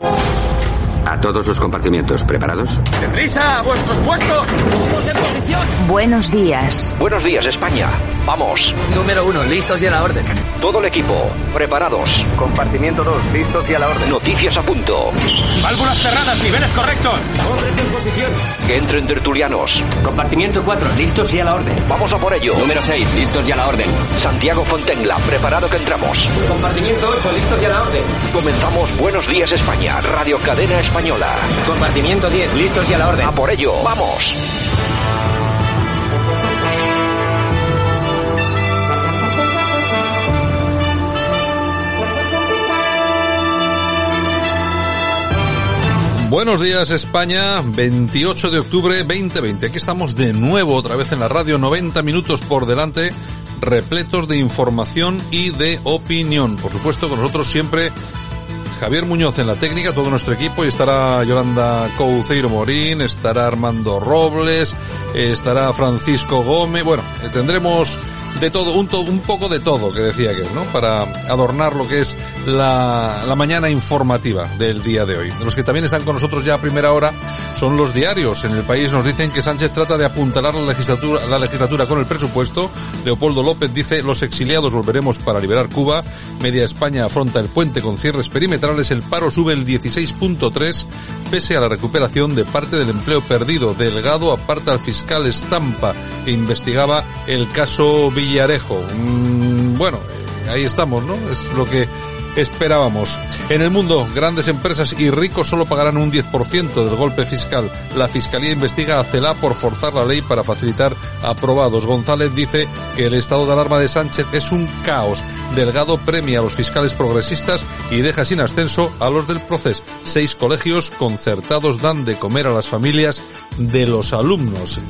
you. A todos los compartimientos, ¿preparados? ¡Deprisa! ¡A vuestros puestos! ¡Todos en posición! Buenos días. Buenos días, España. Vamos. Número uno, listos y a la orden. Todo el equipo, preparados. Compartimiento 2, listos y a la orden. Noticias a punto. Válvulas cerradas, niveles correctos. Hombres en posición. Que entren tertulianos. Compartimiento 4, listos y a la orden. Vamos a por ello. Número 6, listos y a la orden. Santiago Fontenla, preparado que entramos. Compartimiento 8, listos y a la orden. Comenzamos Buenos Días España, Radio Cadena Española. Compartimiento 10, listos y a la orden. A por ello, vamos. Buenos días España, 28 de octubre 2020. Aquí estamos de nuevo otra vez en la radio, 90 minutos por delante, repletos de información y de opinión. Por supuesto, con nosotros siempre Javier Muñoz en la técnica, todo nuestro equipo, y estará Yolanda Couceiro Morín, estará Armando Robles, estará Francisco Gómez, bueno, eh, tendremos de todo, un, to- un poco de todo, que decía que, ¿no? Para adornar lo que es la, la mañana informativa del día de hoy. Los que también están con nosotros ya a primera hora son los diarios. En el país nos dicen que Sánchez trata de apuntalar la legislatura, la legislatura con el presupuesto. Leopoldo López dice, los exiliados volveremos para liberar Cuba. Media España afronta el puente con cierres perimetrales. El paro sube el 16.3 pese a la recuperación de parte del empleo perdido. Delgado aparta al fiscal Estampa que investigaba el caso Villarejo. Mm, bueno, eh, ahí estamos, ¿no? Es lo que esperábamos. En el mundo, grandes empresas y ricos solo pagarán un 10% del golpe fiscal. La Fiscalía investiga a CELA por forzar la ley para facilitar aprobados. González dice que el estado de alarma de Sánchez es un caos. Delgado premia a los fiscales progresistas y deja sin ascenso a los del proceso. Seis colegios concertados dan de comer a las familias de los alumnos.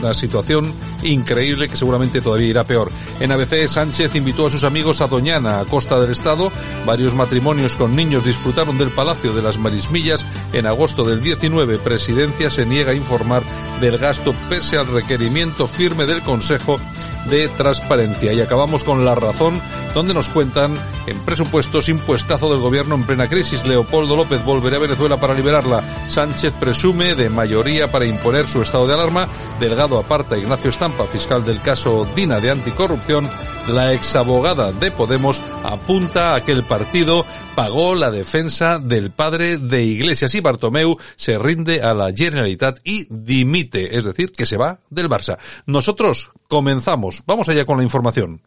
Una situación increíble que seguramente todavía irá peor. En ABC, Sánchez invitó a sus amigos a Doñana, a costa del Estado. Varios matrimonios con niños disfrutaron del Palacio de las Marismillas. En agosto del 19, Presidencia se niega a informar del gasto pese al requerimiento firme del Consejo de Transparencia. Y acabamos con la razón, donde nos cuentan en presupuestos impuestazo del gobierno en plena crisis. Leopoldo López volverá a Venezuela para liberarla. Sánchez presume de mayoría para imponer su estado de alarma. Delgado aparta Ignacio Estampa, fiscal del caso Dina de anticorrupción. La exabogada de Podemos apunta a que el partido pagó la defensa del padre de Iglesias y Bartomeu se rinde a la Generalitat y dimite, es decir, que se va del Barça. Nosotros comenzamos. Vamos allá con la información.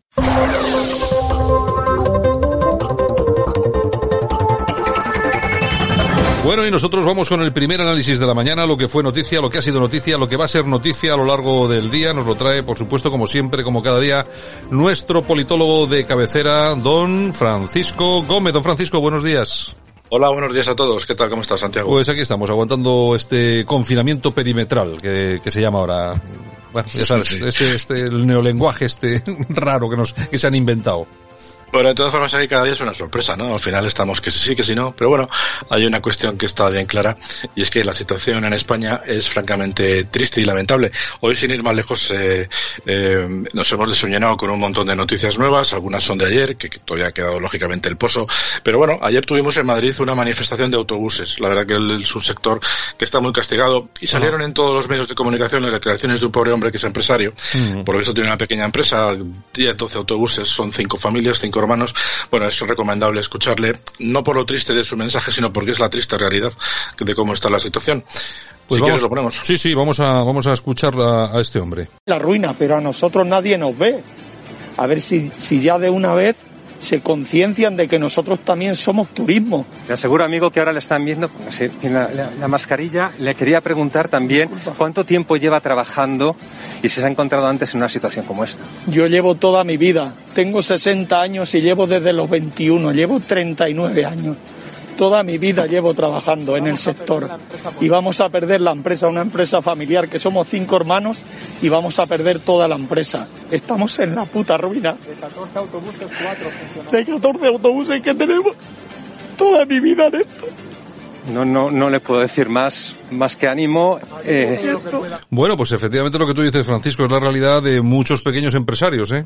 Bueno, y nosotros vamos con el primer análisis de la mañana, lo que fue noticia, lo que ha sido noticia, lo que va a ser noticia a lo largo del día. Nos lo trae, por supuesto, como siempre, como cada día, nuestro politólogo de cabecera, don Francisco Gómez. Don Francisco, buenos días. Hola, buenos días a todos. ¿Qué tal? ¿Cómo estás, Santiago? Pues aquí estamos, aguantando este confinamiento perimetral que, que se llama ahora. Bueno, ya sabes, este, este, el neolenguaje este raro que nos, que se han inventado. Bueno, de todas formas, aquí cada día es una sorpresa, ¿no? Al final estamos que sí, que sí, no. Pero bueno, hay una cuestión que está bien clara y es que la situación en España es francamente triste y lamentable. Hoy, sin ir más lejos, eh, eh, nos hemos desuñenado con un montón de noticias nuevas. Algunas son de ayer, que, todavía ha quedado lógicamente el pozo. Pero bueno, ayer tuvimos en Madrid una manifestación de autobuses. La verdad que el- es un sector que está muy castigado y salieron en todos los medios de comunicación las declaraciones de un pobre hombre que es empresario. Por eso tiene una pequeña empresa, 10, 12 autobuses, son cinco familias, cinco hermanos. Bueno, es recomendable escucharle, no por lo triste de su mensaje, sino porque es la triste realidad de cómo está la situación. Pues si vamos, quieres lo ponemos. Sí, sí, vamos a, vamos a escuchar a, a este hombre. la ruina, pero a nosotros nadie nos ve. A ver si, si ya de una vez se conciencian de que nosotros también somos turismo. Le aseguro, amigo, que ahora le están viendo sí, en la, la- la mascarilla. Le quería preguntar también cuánto tiempo lleva trabajando y si se ha encontrado antes en una situación como esta. Yo llevo toda mi vida, tengo 60 años y llevo desde los 21, llevo 39 años. Toda mi vida llevo trabajando en el sector y vamos a perder la empresa, una empresa familiar que somos cinco hermanos y vamos a perder toda la empresa. Estamos en la puta ruina. De 14 autobuses, 4 De 14 autobuses que tenemos toda mi vida en esto. No, no, no le puedo decir más, más que ánimo. Eh. Bueno, pues efectivamente lo que tú dices, Francisco, es la realidad de muchos pequeños empresarios, ¿eh?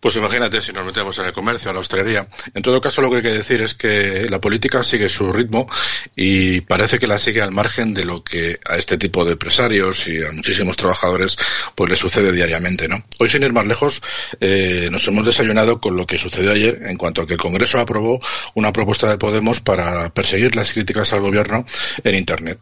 Pues imagínate si nos metemos en el comercio, en la hostelería. En todo caso, lo que hay que decir es que la política sigue su ritmo y parece que la sigue al margen de lo que a este tipo de empresarios y a muchísimos trabajadores pues le sucede diariamente, ¿no? Hoy, sin ir más lejos, eh, nos hemos desayunado con lo que sucedió ayer en cuanto a que el Congreso aprobó una propuesta de Podemos para perseguir las críticas al gobierno en Internet.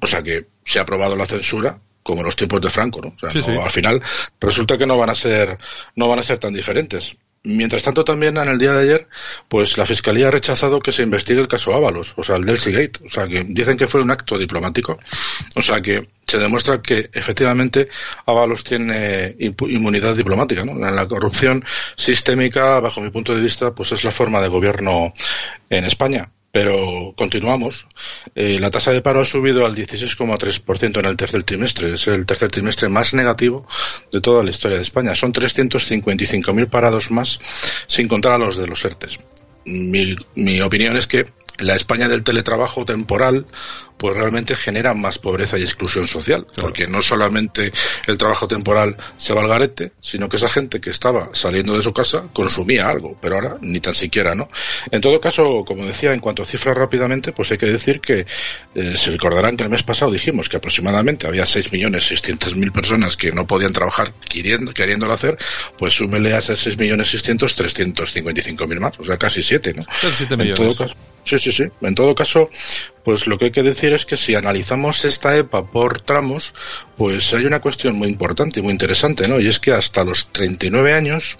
O sea que se ha aprobado la censura como en los tiempos de Franco, ¿no? O sea, al final resulta que no van a ser no van a ser tan diferentes. Mientras tanto, también en el día de ayer, pues la Fiscalía ha rechazado que se investigue el caso Ábalos, o sea, el Delcy Gate. O sea, que dicen que fue un acto diplomático. O sea, que se demuestra que efectivamente Ábalos tiene inmunidad diplomática, ¿no? La corrupción sistémica, bajo mi punto de vista, pues es la forma de gobierno en España pero continuamos. Eh, la tasa de paro ha subido al 16,3% en el tercer trimestre. Es el tercer trimestre más negativo de toda la historia de España. Son 355.000 parados más, sin contar a los de los ERTES. Mi, mi opinión es que la España del teletrabajo temporal pues realmente genera más pobreza y exclusión social, porque no solamente el trabajo temporal se va al garete, sino que esa gente que estaba saliendo de su casa consumía algo, pero ahora ni tan siquiera, ¿no? En todo caso, como decía, en cuanto a cifras rápidamente, pues hay que decir que eh, se recordarán que el mes pasado dijimos que aproximadamente había 6.600.000 personas que no podían trabajar queriendo, queriéndolo hacer, pues súmele a esas 6.600.000 355.000 más, o sea, casi 7, ¿no? Casi 7 millones. Sí, sí, sí. En todo caso, pues lo que hay que decir es que si analizamos esta EPA por tramos, pues hay una cuestión muy importante y muy interesante, ¿no? Y es que hasta los 39 años,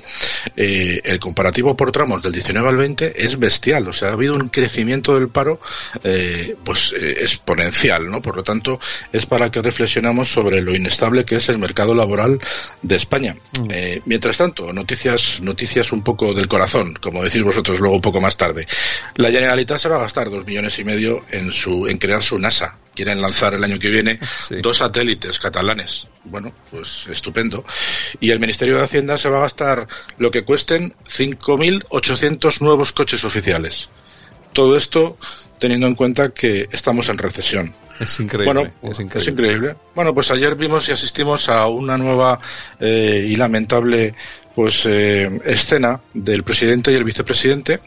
eh, el comparativo por tramos del 19 al 20 es bestial. O sea, ha habido un crecimiento del paro, eh, pues eh, exponencial, ¿no? Por lo tanto, es para que reflexionamos sobre lo inestable que es el mercado laboral de España. Mm. mientras tanto, noticias, noticias un poco del corazón, como decís vosotros luego un poco más tarde. La Generalitat se va a gastar dos millones y medio en su en crear su NASA. Quieren lanzar el año que viene dos satélites catalanes. Bueno, pues estupendo. Y el Ministerio de Hacienda se va a gastar lo que cuesten 5.800 nuevos coches oficiales. Todo esto teniendo en cuenta que estamos en recesión. Es increíble, bueno, es increíble. Bueno, pues ayer vimos y asistimos a una nueva eh, y lamentable pues eh, escena del presidente y el vicepresidente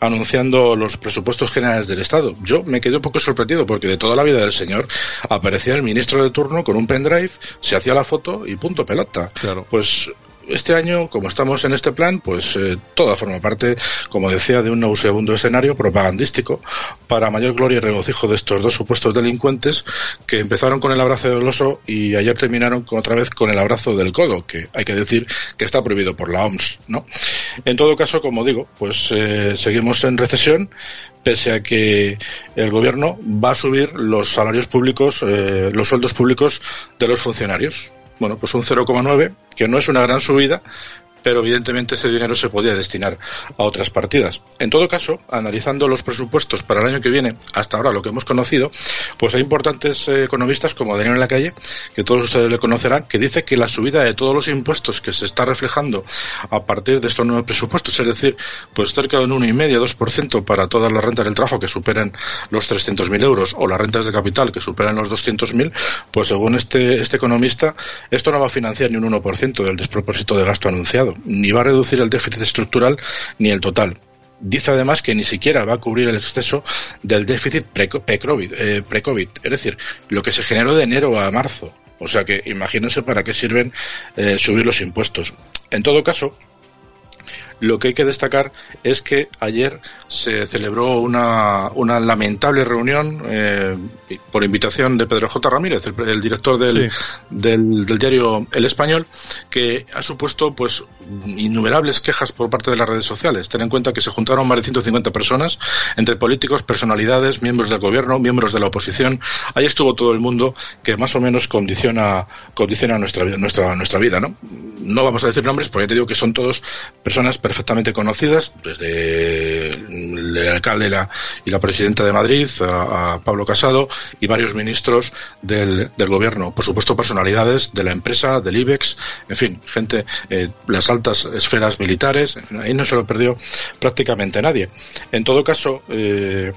anunciando los presupuestos generales del Estado. Yo me quedé un poco sorprendido porque de toda la vida del señor aparecía el ministro de turno con un pendrive, se hacía la foto y punto pelota. Claro. Pues este año, como estamos en este plan, pues eh, toda forma parte, como decía, de un segundo escenario propagandístico para mayor gloria y regocijo de estos dos supuestos delincuentes que empezaron con el abrazo del oso y ayer terminaron con, otra vez con el abrazo del codo, que hay que decir que está prohibido por la OMS, ¿no? En todo caso, como digo, pues eh, seguimos en recesión, pese a que el gobierno va a subir los salarios públicos, eh, los sueldos públicos de los funcionarios bueno, pues un 0,9, que no es una gran subida, pero evidentemente ese dinero se podía destinar a otras partidas. En todo caso, analizando los presupuestos para el año que viene, hasta ahora lo que hemos conocido, pues hay importantes eh, economistas como Daniel en la calle, que todos ustedes le conocerán, que dice que la subida de todos los impuestos que se está reflejando a partir de estos nuevos presupuestos, es decir, pues cerca de un 1,5-2% para todas las rentas del trabajo que superen los 300.000 euros o las rentas de capital que superan los 200.000, pues según este, este economista, esto no va a financiar ni un 1% del despropósito de gasto anunciado ni va a reducir el déficit estructural ni el total. Dice además que ni siquiera va a cubrir el exceso del déficit pre-COVID, eh, es decir, lo que se generó de enero a marzo. O sea que imagínense para qué sirven eh, subir los impuestos. En todo caso, lo que hay que destacar es que ayer se celebró una, una lamentable reunión eh, por invitación de Pedro J. Ramírez, el, director del, del, diario El Español, que ha supuesto pues innumerables quejas por parte de las redes sociales. Ten en cuenta que se juntaron más de 150 personas, entre políticos, personalidades, miembros del gobierno, miembros de la oposición. Ahí estuvo todo el mundo que más o menos condiciona, condiciona nuestra, nuestra, nuestra vida. ¿no? no vamos a decir nombres, porque te digo que son todos personas perfectamente conocidas, desde el alcalde y la, presidenta de Madrid, a, Pablo Casado, y varios ministros del, del, gobierno. Por supuesto, personalidades de la empresa, del IBEX, en fin, gente, eh, las altas esferas militares, ahí no se lo perdió prácticamente nadie. En todo caso, eh,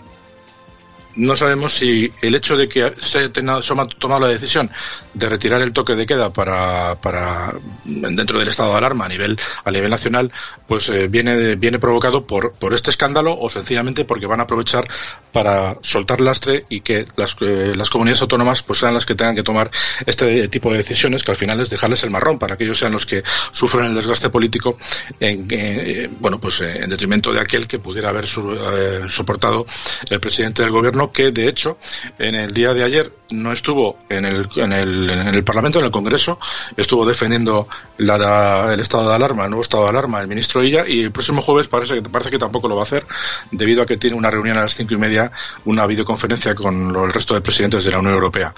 no sabemos si el hecho de que se haya tomado la decisión de retirar el toque de queda para, para dentro del estado de alarma a nivel a nivel nacional pues eh, viene viene provocado por por este escándalo o sencillamente porque van a aprovechar para soltar lastre y que las, eh, las comunidades autónomas pues sean las que tengan que tomar este tipo de decisiones que al final es dejarles el marrón para que ellos sean los que sufren el desgaste político en eh, bueno pues en detrimento de aquel que pudiera haber soportado el presidente del gobierno que de hecho en el día de ayer no estuvo en el, en el, en el Parlamento, en el Congreso, estuvo defendiendo la, el estado de alarma, el nuevo estado de alarma, el ministro Illa, y el próximo jueves parece que, parece que tampoco lo va a hacer, debido a que tiene una reunión a las cinco y media, una videoconferencia con el resto de presidentes de la Unión Europea.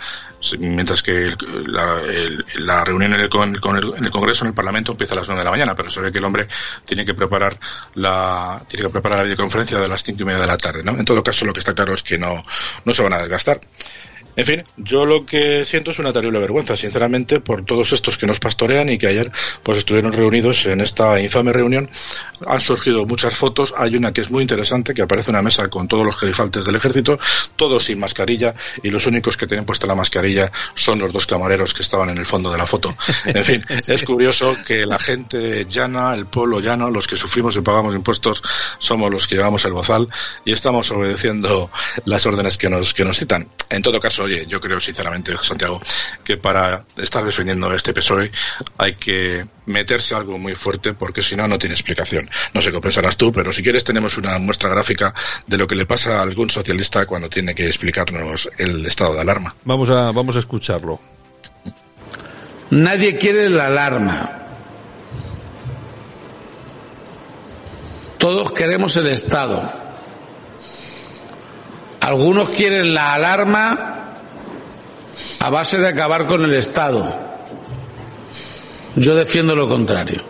Mientras que la, la reunión en el, con el, en el Congreso, en el Parlamento, empieza a las nueve de la mañana, pero se ve que el hombre tiene que preparar la, tiene que preparar la videoconferencia de las cinco y media de la tarde, ¿no? En todo caso, lo que está claro es que no, no se van a desgastar. En fin, yo lo que siento es una terrible vergüenza, sinceramente, por todos estos que nos pastorean y que ayer pues estuvieron reunidos en esta infame reunión. Han surgido muchas fotos, hay una que es muy interesante, que aparece una mesa con todos los gerifaltes del ejército, todos sin mascarilla, y los únicos que tienen puesta la mascarilla son los dos camareros que estaban en el fondo de la foto. En fin, es curioso que la gente llana, el pueblo llano, los que sufrimos y pagamos impuestos, somos los que llevamos el bozal y estamos obedeciendo las órdenes que nos, que nos citan. En todo caso, oye, yo creo sinceramente, Santiago, que para estar defendiendo este PSOE hay que meterse algo muy fuerte porque si no, no tiene explicación. No sé qué pensarás tú, pero si quieres tenemos una muestra gráfica de lo que le pasa a algún socialista cuando tiene que explicarnos el estado de alarma. Vamos a, vamos a escucharlo. Nadie quiere la alarma. Todos queremos el Estado. Algunos quieren la alarma a base de acabar con el Estado. Yo defiendo lo contrario.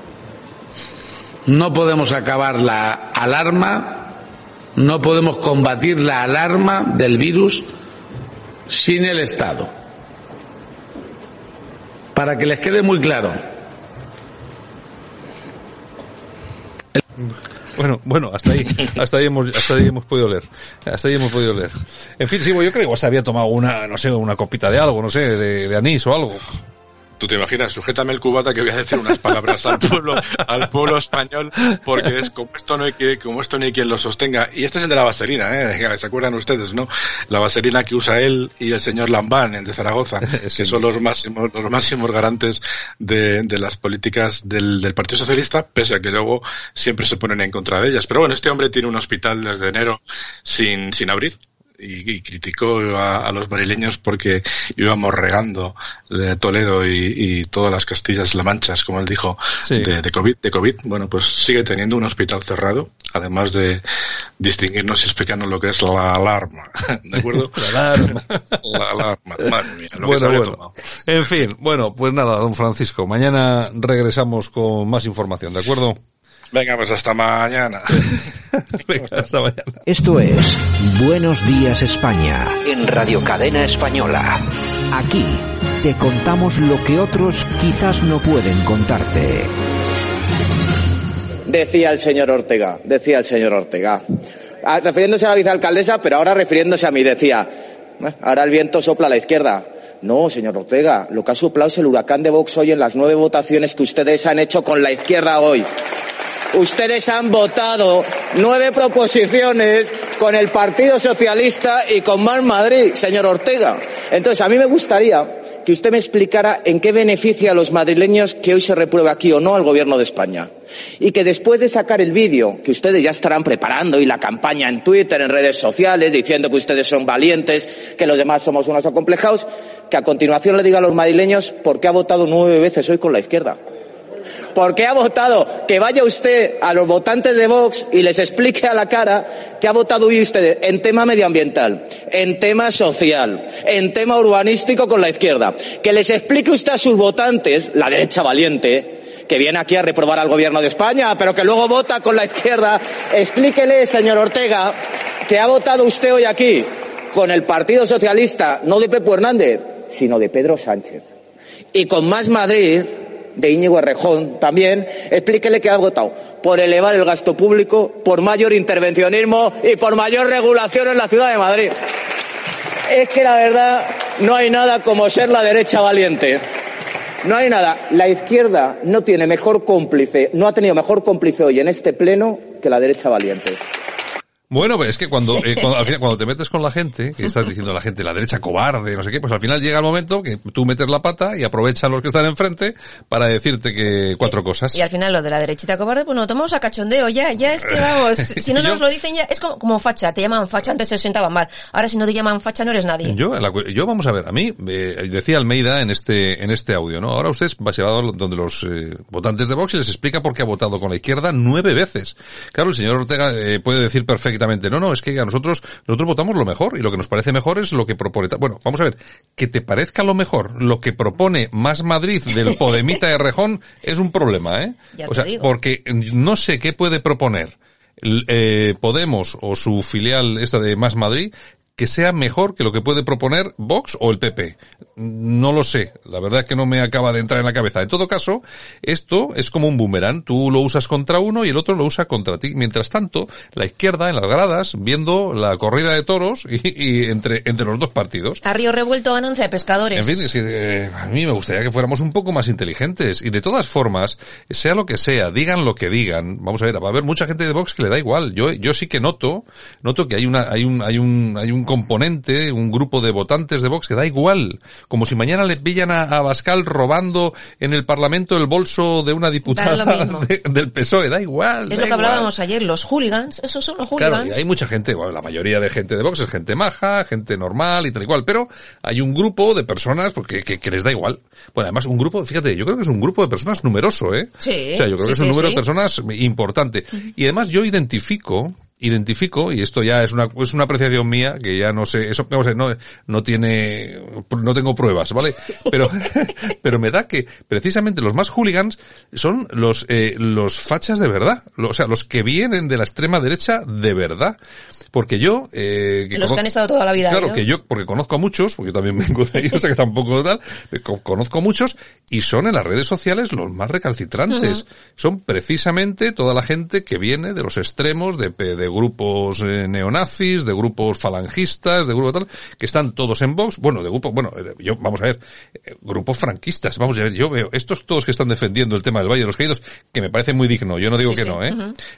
No podemos acabar la alarma, no podemos combatir la alarma del virus sin el Estado. Para que les quede muy claro. Bueno, bueno, hasta ahí, hasta ahí hemos, hasta ahí hemos podido leer. Hasta ahí hemos podido leer. En fin, sí, yo creo que se había tomado una, no sé, una copita de algo, no sé, de, de anís o algo. Tú te imaginas, sujétame el cubata que voy a decir unas palabras al pueblo, al pueblo español, porque es como esto no hay que, como esto no hay quien lo sostenga. Y este es el de la vaselina, ¿eh? ¿Se acuerdan ustedes, no? La vaselina que usa él y el señor Lambán, el de Zaragoza, que son los máximos, los máximos garantes de, de las políticas del, del Partido Socialista, pese a que luego siempre se ponen en contra de ellas. Pero bueno, este hombre tiene un hospital desde enero sin, sin abrir y, criticó a, los marileños porque íbamos regando de Toledo y, todas las Castillas-La Manchas, como él dijo, de, COVID, de COVID. Bueno, pues sigue teniendo un hospital cerrado, además de distinguirnos y explicarnos lo que es la alarma. ¿De acuerdo? la alarma. la alarma. Madre mía, lo bueno, bueno. En fin, bueno, pues nada, don Francisco, mañana regresamos con más información, ¿de acuerdo? Venga, pues hasta mañana. Venga, hasta mañana. Esto es Buenos Días España en Radio Cadena Española. Aquí te contamos lo que otros quizás no pueden contarte. Decía el señor Ortega, decía el señor Ortega. Ah, refiriéndose a la vicealcaldesa, pero ahora refiriéndose a mí, decía, eh, ahora el viento sopla a la izquierda. No, señor Ortega, lo que ha soplado es el huracán de Vox hoy en las nueve votaciones que ustedes han hecho con la izquierda hoy. Ustedes han votado nueve proposiciones con el Partido Socialista y con Mar Madrid, señor Ortega. Entonces, a mí me gustaría que usted me explicara en qué beneficia a los madrileños que hoy se repruebe aquí o no al Gobierno de España. Y que después de sacar el vídeo, que ustedes ya estarán preparando y la campaña en Twitter, en redes sociales, diciendo que ustedes son valientes, que los demás somos unos acomplejados, que a continuación le diga a los madrileños por qué ha votado nueve veces hoy con la izquierda. ¿Por qué ha votado? Que vaya usted a los votantes de Vox y les explique a la cara que ha votado usted en tema medioambiental, en tema social, en tema urbanístico con la izquierda. Que les explique usted a sus votantes, la derecha valiente, que viene aquí a reprobar al gobierno de España, pero que luego vota con la izquierda. Explíquele, señor Ortega, que ha votado usted hoy aquí con el Partido Socialista, no de Pepe Hernández, sino de Pedro Sánchez. Y con Más Madrid, de Íñigo Errejón también, explíquele que ha votado por elevar el gasto público, por mayor intervencionismo y por mayor regulación en la ciudad de Madrid. Es que la verdad no hay nada como ser la derecha valiente. No hay nada. La izquierda no tiene mejor cómplice, no ha tenido mejor cómplice hoy en este pleno que la derecha valiente. Bueno, pues es que cuando, eh, cuando, al final, cuando te metes con la gente, que estás diciendo a la gente, la derecha cobarde, no sé qué, pues al final llega el momento que tú metes la pata y aprovechan los que están enfrente para decirte que cuatro cosas. Y al final lo de la derechita cobarde, pues no, tomamos a cachondeo, ya, ya es que vamos, si no nos lo dicen ya, es como, como facha, te llaman facha, antes se sentaban mal, ahora si no te llaman facha no eres nadie. Yo, la yo vamos a ver, a mí, eh, decía Almeida en este, en este audio, ¿no? Ahora usted va se va donde los eh, votantes de Vox y les explica por qué ha votado con la izquierda nueve veces. Claro, el señor Ortega eh, puede decir perfectamente, no, no, es que a nosotros, nosotros votamos lo mejor y lo que nos parece mejor es lo que propone. Bueno, vamos a ver, que te parezca lo mejor lo que propone Más Madrid del Podemita de Rejón es un problema, ¿eh? Ya o sea, digo. porque no sé qué puede proponer eh, Podemos o su filial esta de Más Madrid que sea mejor que lo que puede proponer Vox o el PP. No lo sé. La verdad es que no me acaba de entrar en la cabeza. En todo caso, esto es como un boomerang. Tú lo usas contra uno y el otro lo usa contra ti. Mientras tanto, la izquierda en las gradas viendo la corrida de toros y, y entre, entre los dos partidos. A río revuelto ganancia de pescadores. En fin, es que, eh, a mí me gustaría que fuéramos un poco más inteligentes. Y de todas formas, sea lo que sea, digan lo que digan, vamos a ver, va a haber mucha gente de Vox que le da igual. Yo, yo sí que noto, noto que hay una, hay un, hay un, hay un componente, un grupo de votantes de Vox que da igual. Como si mañana le pillan a, a Bascal robando en el Parlamento el bolso de una diputada de- del PSOE, da igual. Es da lo que igual. hablábamos ayer, los hooligans, esos son los hooligans. Claro, y hay mucha gente, bueno, la mayoría de gente de Vox es gente maja, gente normal y tal y cual, pero hay un grupo de personas porque, que, que les da igual. Bueno, además un grupo, fíjate, yo creo que es un grupo de personas numeroso, ¿eh? Sí, O sea, yo creo sí, que es un sí, número sí. de personas importante. Y además yo identifico, identifico, y esto ya es una, es una apreciación mía, que ya no sé, eso vamos a ver, no, no tiene, no tengo pruebas, ¿vale? Pero, pero me da que precisamente los más hooligans son los, eh, los fachas de verdad, o sea, los que vienen de la extrema derecha de verdad. Porque yo, eh, Los que han estado toda la vida Claro, ¿no? que yo, porque conozco a muchos, porque yo también vengo de ahí, o sea que tampoco tal, conozco a muchos y son en las redes sociales los más recalcitrantes. Son precisamente toda la gente que viene de los extremos de, de grupos eh, neonazis, de grupos falangistas, de grupos tal, que están todos en Vox, bueno, de grupos, bueno, eh, yo, vamos a ver, eh, grupos franquistas, vamos a ver, yo veo estos todos que están defendiendo el tema del Valle de los Caídos, que me parece muy digno, yo no digo Sí, que sí. no, ¿eh?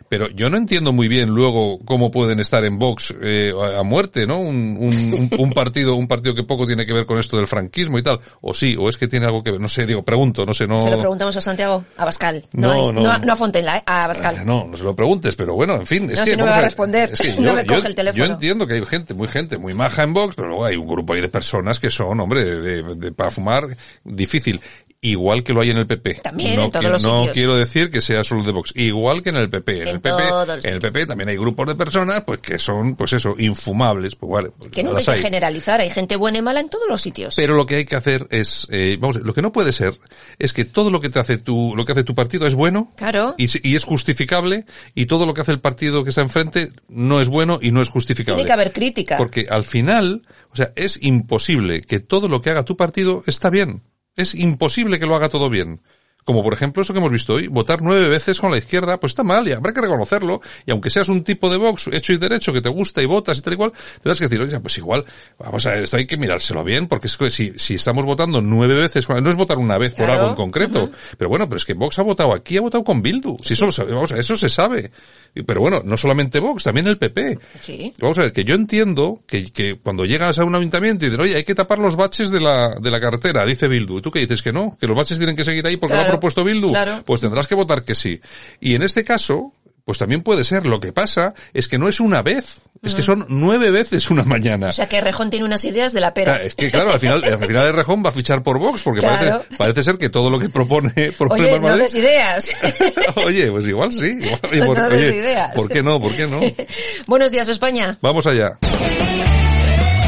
Pero yo no entiendo muy bien luego cómo pueden estar en Vox eh, a muerte, ¿no? Un, un, un- partido, un partido que poco tiene que ver con esto del franquismo y tal. O sí, o es que tiene algo que ver. No sé, digo, pregunto, no sé, no. Se lo preguntamos a Santiago, a Bascal. No, No, no. no, no a Fontenla, ¿eh? a Bascal. No, no se lo preguntes, pero bueno, en fin, es que vamos va a ver, responder. es que No yo, me yo- el teléfono. yo entiendo que hay gente, muy gente, muy maja en Vox, pero luego hay un grupo ahí de personas que son, hombre, de, de- de- para fumar difícil. Igual que lo hay en el PP. También, no en todos quiero, los no sitios. quiero decir que sea solo de Vox. Igual que en el PP. En, En el PP, en el PP también hay grupos de personas, pues que son, pues eso, infumables, pues vale. pues Que nunca hay que generalizar, hay gente buena y mala en todos los sitios. Pero lo que hay que hacer es, eh, vamos, a ver, lo que no puede ser es que todo lo que te hace tu, lo que hace tu partido es bueno Claro. y, y es justificable y todo lo que hace el partido que está enfrente no es bueno y no es justificable. Tiene que haber crítica. Porque al final, o sea, es imposible que todo lo que haga tu partido está bien. Es imposible que lo haga todo bien. Como por ejemplo eso que hemos visto hoy, votar nueve veces con la izquierda, pues está mal y habrá que reconocerlo. Y aunque seas un tipo de Vox hecho y derecho que te gusta y votas y tal y cual, tendrás que decir, oye, pues igual, vamos a ver, esto hay que mirárselo bien, porque es que si, si estamos votando nueve veces, no es votar una vez por Claro. algo en concreto, pero bueno, pero es que Vox ha votado aquí, ha votado con Bildu. Si eso lo sabe- vamos a- eso se sabe. Pero bueno, no solamente Vox, también el PP. Sí. Vamos a ver, que yo entiendo que, que cuando llegas a un ayuntamiento y dicen, oye, hay que tapar los baches de la, de la carretera, dice Bildu. ¿Y tú qué dices que no? Que los baches tienen que seguir ahí porque lo ha propuesto Bildu. claro. Pues tendrás que votar que sí. Y en este caso, pues también puede ser. Lo que pasa es que no es una vez, es que son nueve veces una mañana. O sea que Rejón tiene unas ideas de la pera. Ah, es que claro, al final, al final el Rejón va a fichar por Vox porque Claro. parece, parece ser que todo lo que propone, propone Oye, no des ideas. Oye, pues igual sí. Igual, oye, No por, des oye, ideas. ¿por qué no? ¿Por qué no? Buenos días, España. Vamos allá.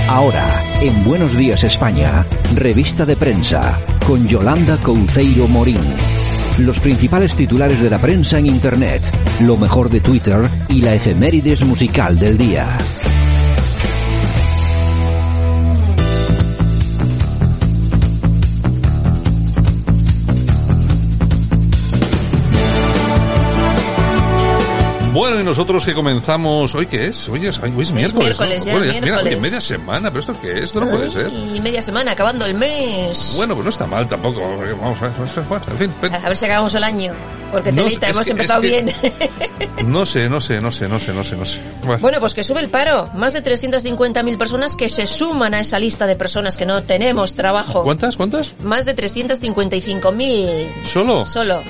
Ahora, en Buenos Días España, revista de prensa, con Yolanda Couceiro Morín. Los principales titulares de la prensa en Internet, lo mejor de Twitter y la efemérides musical del día. Nosotros que comenzamos, ¿hoy qué es? Hoy es, hoy es miércoles, ¿no? miércoles ya, bueno, ya es miércoles. Oye, media semana, pero ¿esto qué es? Esto no puede ser. Y media semana, acabando el mes. Bueno, pues no está mal tampoco. Vamos a ver, bueno, en fin. ven. A ver si acabamos el año. Porque No, telita, hemos que- empezado que- bien. No sé, no sé, no sé, no sé, no sé, no sé. Bueno, Bueno, pues que sube el paro. Más de 350.000 personas que se suman a esa lista de personas que no tenemos trabajo. ¿Cuántas? ¿Cuántas? Más de 355.000 ¿Solo? solo.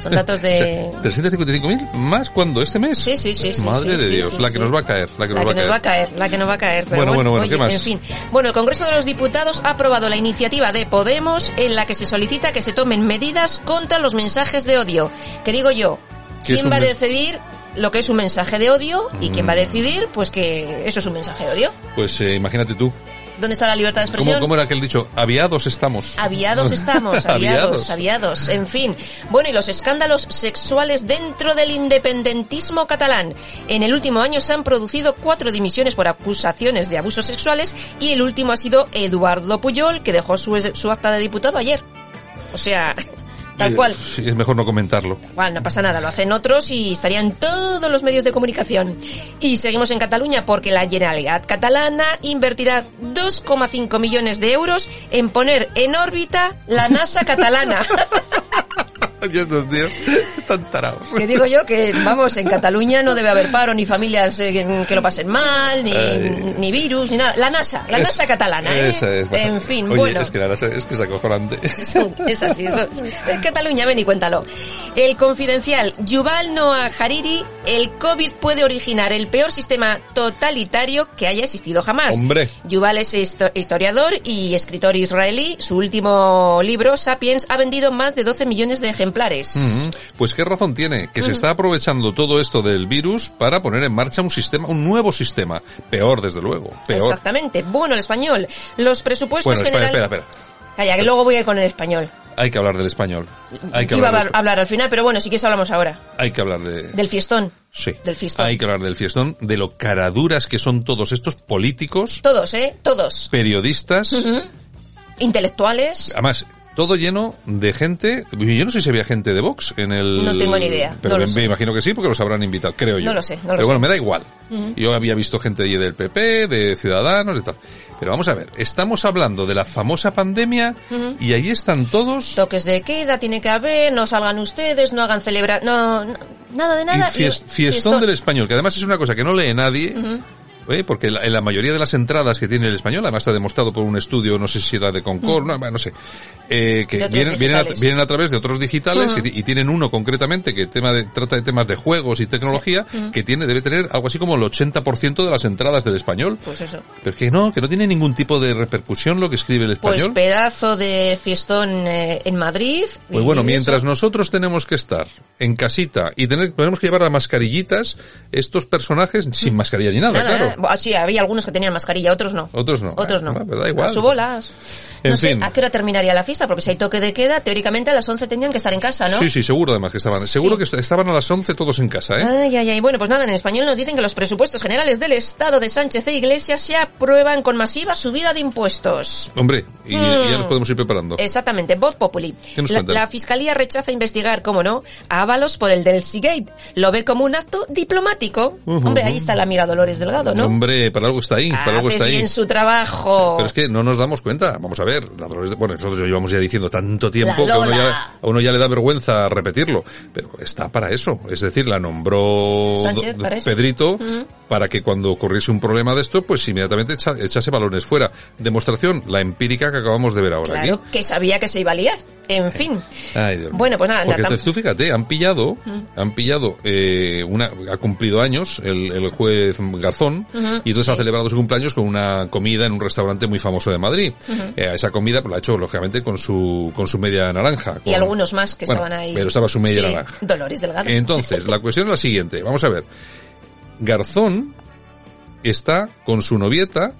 Son datos de... 355.000 más cuando este mes. Sí, sí, sí. Madre sí, de sí, Dios, sí, la que nos va a caer, la que La nos va que a nos caer. va a caer, la que nos va a caer. Pero Bueno, bueno, bueno, ¿qué más? En fin. Bueno, el Congreso de los Diputados ha aprobado la iniciativa de Podemos en la que se solicita que se tomen medidas contra los mensajes de odio. Que digo yo, ¿Qué es ¿quién va a decidir lo que es un mensaje de odio y quién va a Mm. decidir pues que eso es un mensaje de odio? Pues eh, imagínate tú. ¿Dónde está la libertad de ¿Cómo, expresión? ¿Cómo era aquel dicho? Aviados estamos. Aviados estamos, aviados, aviados, en fin. Bueno, y los escándalos sexuales dentro del independentismo catalán. En el último año se han producido cuatro dimisiones por acusaciones de abusos sexuales y el último ha sido Eduardo Puyol, que dejó su, su acta de diputado ayer. O sea, tal cual. sí, es mejor no comentarlo. Bueno, no pasa nada, lo hacen otros y estarían todos los medios de comunicación. Y seguimos en Cataluña porque la Generalitat catalana invertirá 2,5 millones de euros en poner en órbita la NASA catalana. Estos tíos están tarados. que digo yo que, vamos, en Cataluña no debe haber paro, ni familias eh, que lo pasen mal, ni, ni virus, ni nada. La NASA, la Es- NASA catalana, ¿eh? Esa es. En fin, Oye, bueno. es que, nada, es que es acojonante. Es así, eso es. Es Cataluña, ven y cuéntalo. El confidencial, Yuval Noah Hariri, el COVID puede originar el peor sistema totalitario que haya existido jamás. Hombre. Yuval es histo- historiador y escritor israelí. Su último libro, Sapiens, ha vendido más de 12 millones de ejemplares. Ujú. Pues qué razón tiene, que se está aprovechando todo esto del virus para poner en marcha un sistema, un nuevo sistema. Peor, desde luego. Peor. Exactamente. Bueno, el español. Los presupuestos Bueno, espera, generales... espera, espera. Calla, que luego voy a ir con el español. Hay que hablar del español. Hay que Iba a hablar, del hablar, al final, pero bueno, si quieres hablamos ahora. hay que hablar de... Del fiestón. Sí. Del fiestón. Hay que hablar del fiestón, de lo caraduras que son todos estos políticos, Todos, ¿eh? Todos. periodistas, Ujú. Intelectuales. además, todo lleno de gente, yo no sé si había gente de Vox en el... No tengo ni idea, Pero no me, imagino que sí, porque los habrán invitado, creo yo. No lo sé, no lo Pero sé. bueno, me da igual. Yo había visto gente allí del PP, de Ciudadanos, de tal. Pero vamos a ver, estamos hablando de la famosa pandemia y ahí están todos... Toques de queda tiene que haber, no salgan ustedes, no hagan celebrar, no, no- nada de nada. y fies- y- fiestón del español, que además es una cosa que no lee nadie. ¿Eh? porque la- en la mayoría de las entradas que tiene el español, además está demostrado por un estudio, no sé si era de Concord, no, no sé, eh, que vienen, vienen, a, vienen a través de otros digitales que ti- y tienen uno concretamente que tema de, trata de temas de juegos y tecnología, Ujú. que tiene, debe tener algo así como el 80% de las entradas del español. Pues eso. Pero que no, que no tiene ningún tipo de repercusión lo que escribe el Pues español. pedazo de fiestón eh, en Madrid. Pues bueno, eso. mientras nosotros tenemos que estar en casita y tener, tenemos que llevar a mascarillitas estos personajes sin mascarilla ni nada, Nada, claro. Sí, había algunos que tenían mascarilla, otros no. Otros no. Otros no. Ah, pero da igual. A su bolas. En no sé, fin. ¿a qué hora terminaría la fiesta? Porque si hay toque de queda, teóricamente a las 11 tenían que estar en casa, ¿no? Sí, sí, seguro además que estaban. Seguro que est- estaban a las 11 todos en casa, ¿eh? Ay, ay, ay. Bueno, pues nada, en español nos dicen que los presupuestos generales del Estado de Sánchez e Iglesias se aprueban con masiva subida de impuestos. Hombre, y, y ya Mm. nos podemos ir preparando. Exactamente, Voz Populi. ¿Qué nos La, Fiscalía rechaza investigar, como no, a Ábalos por el del Seagate. Lo ve como un acto diplomático. Hombre, ahí está la amiga Dolores Delgado, ¿no? Hombre, para algo está ahí, para algo está ahí. bien su trabajo. Pero es que no nos damos cuenta. Vamos a ver, de- bueno, nosotros lo llevamos ya diciendo tanto tiempo que a uno, ya, a uno ya le da vergüenza repetirlo. Pero está para eso. Es decir, la nombró Sánchez, para. Pedrito para que cuando ocurriese un problema de esto, pues inmediatamente echa- echase balones fuera. Demostración, la empírica que acabamos de ver ahora Claro, aquí. que sabía que se iba a liar. En fin. Ay, Dios mío. Bueno, pues nada, Porque entonces tú fíjate, han pillado, han pillado, eh, una, ha cumplido años el, el juez Garzón, y entonces ha celebrado su cumpleaños con una comida en un restaurante muy famoso de Madrid. Eh, esa comida pues, la ha hecho, lógicamente, con su, con su media naranja. Y algunos más que Bueno, estaban ahí. Pero estaba su media Sí, naranja. Dolores Delgado. Entonces, la cuestión es la siguiente, vamos a ver. Garzón está con su novieta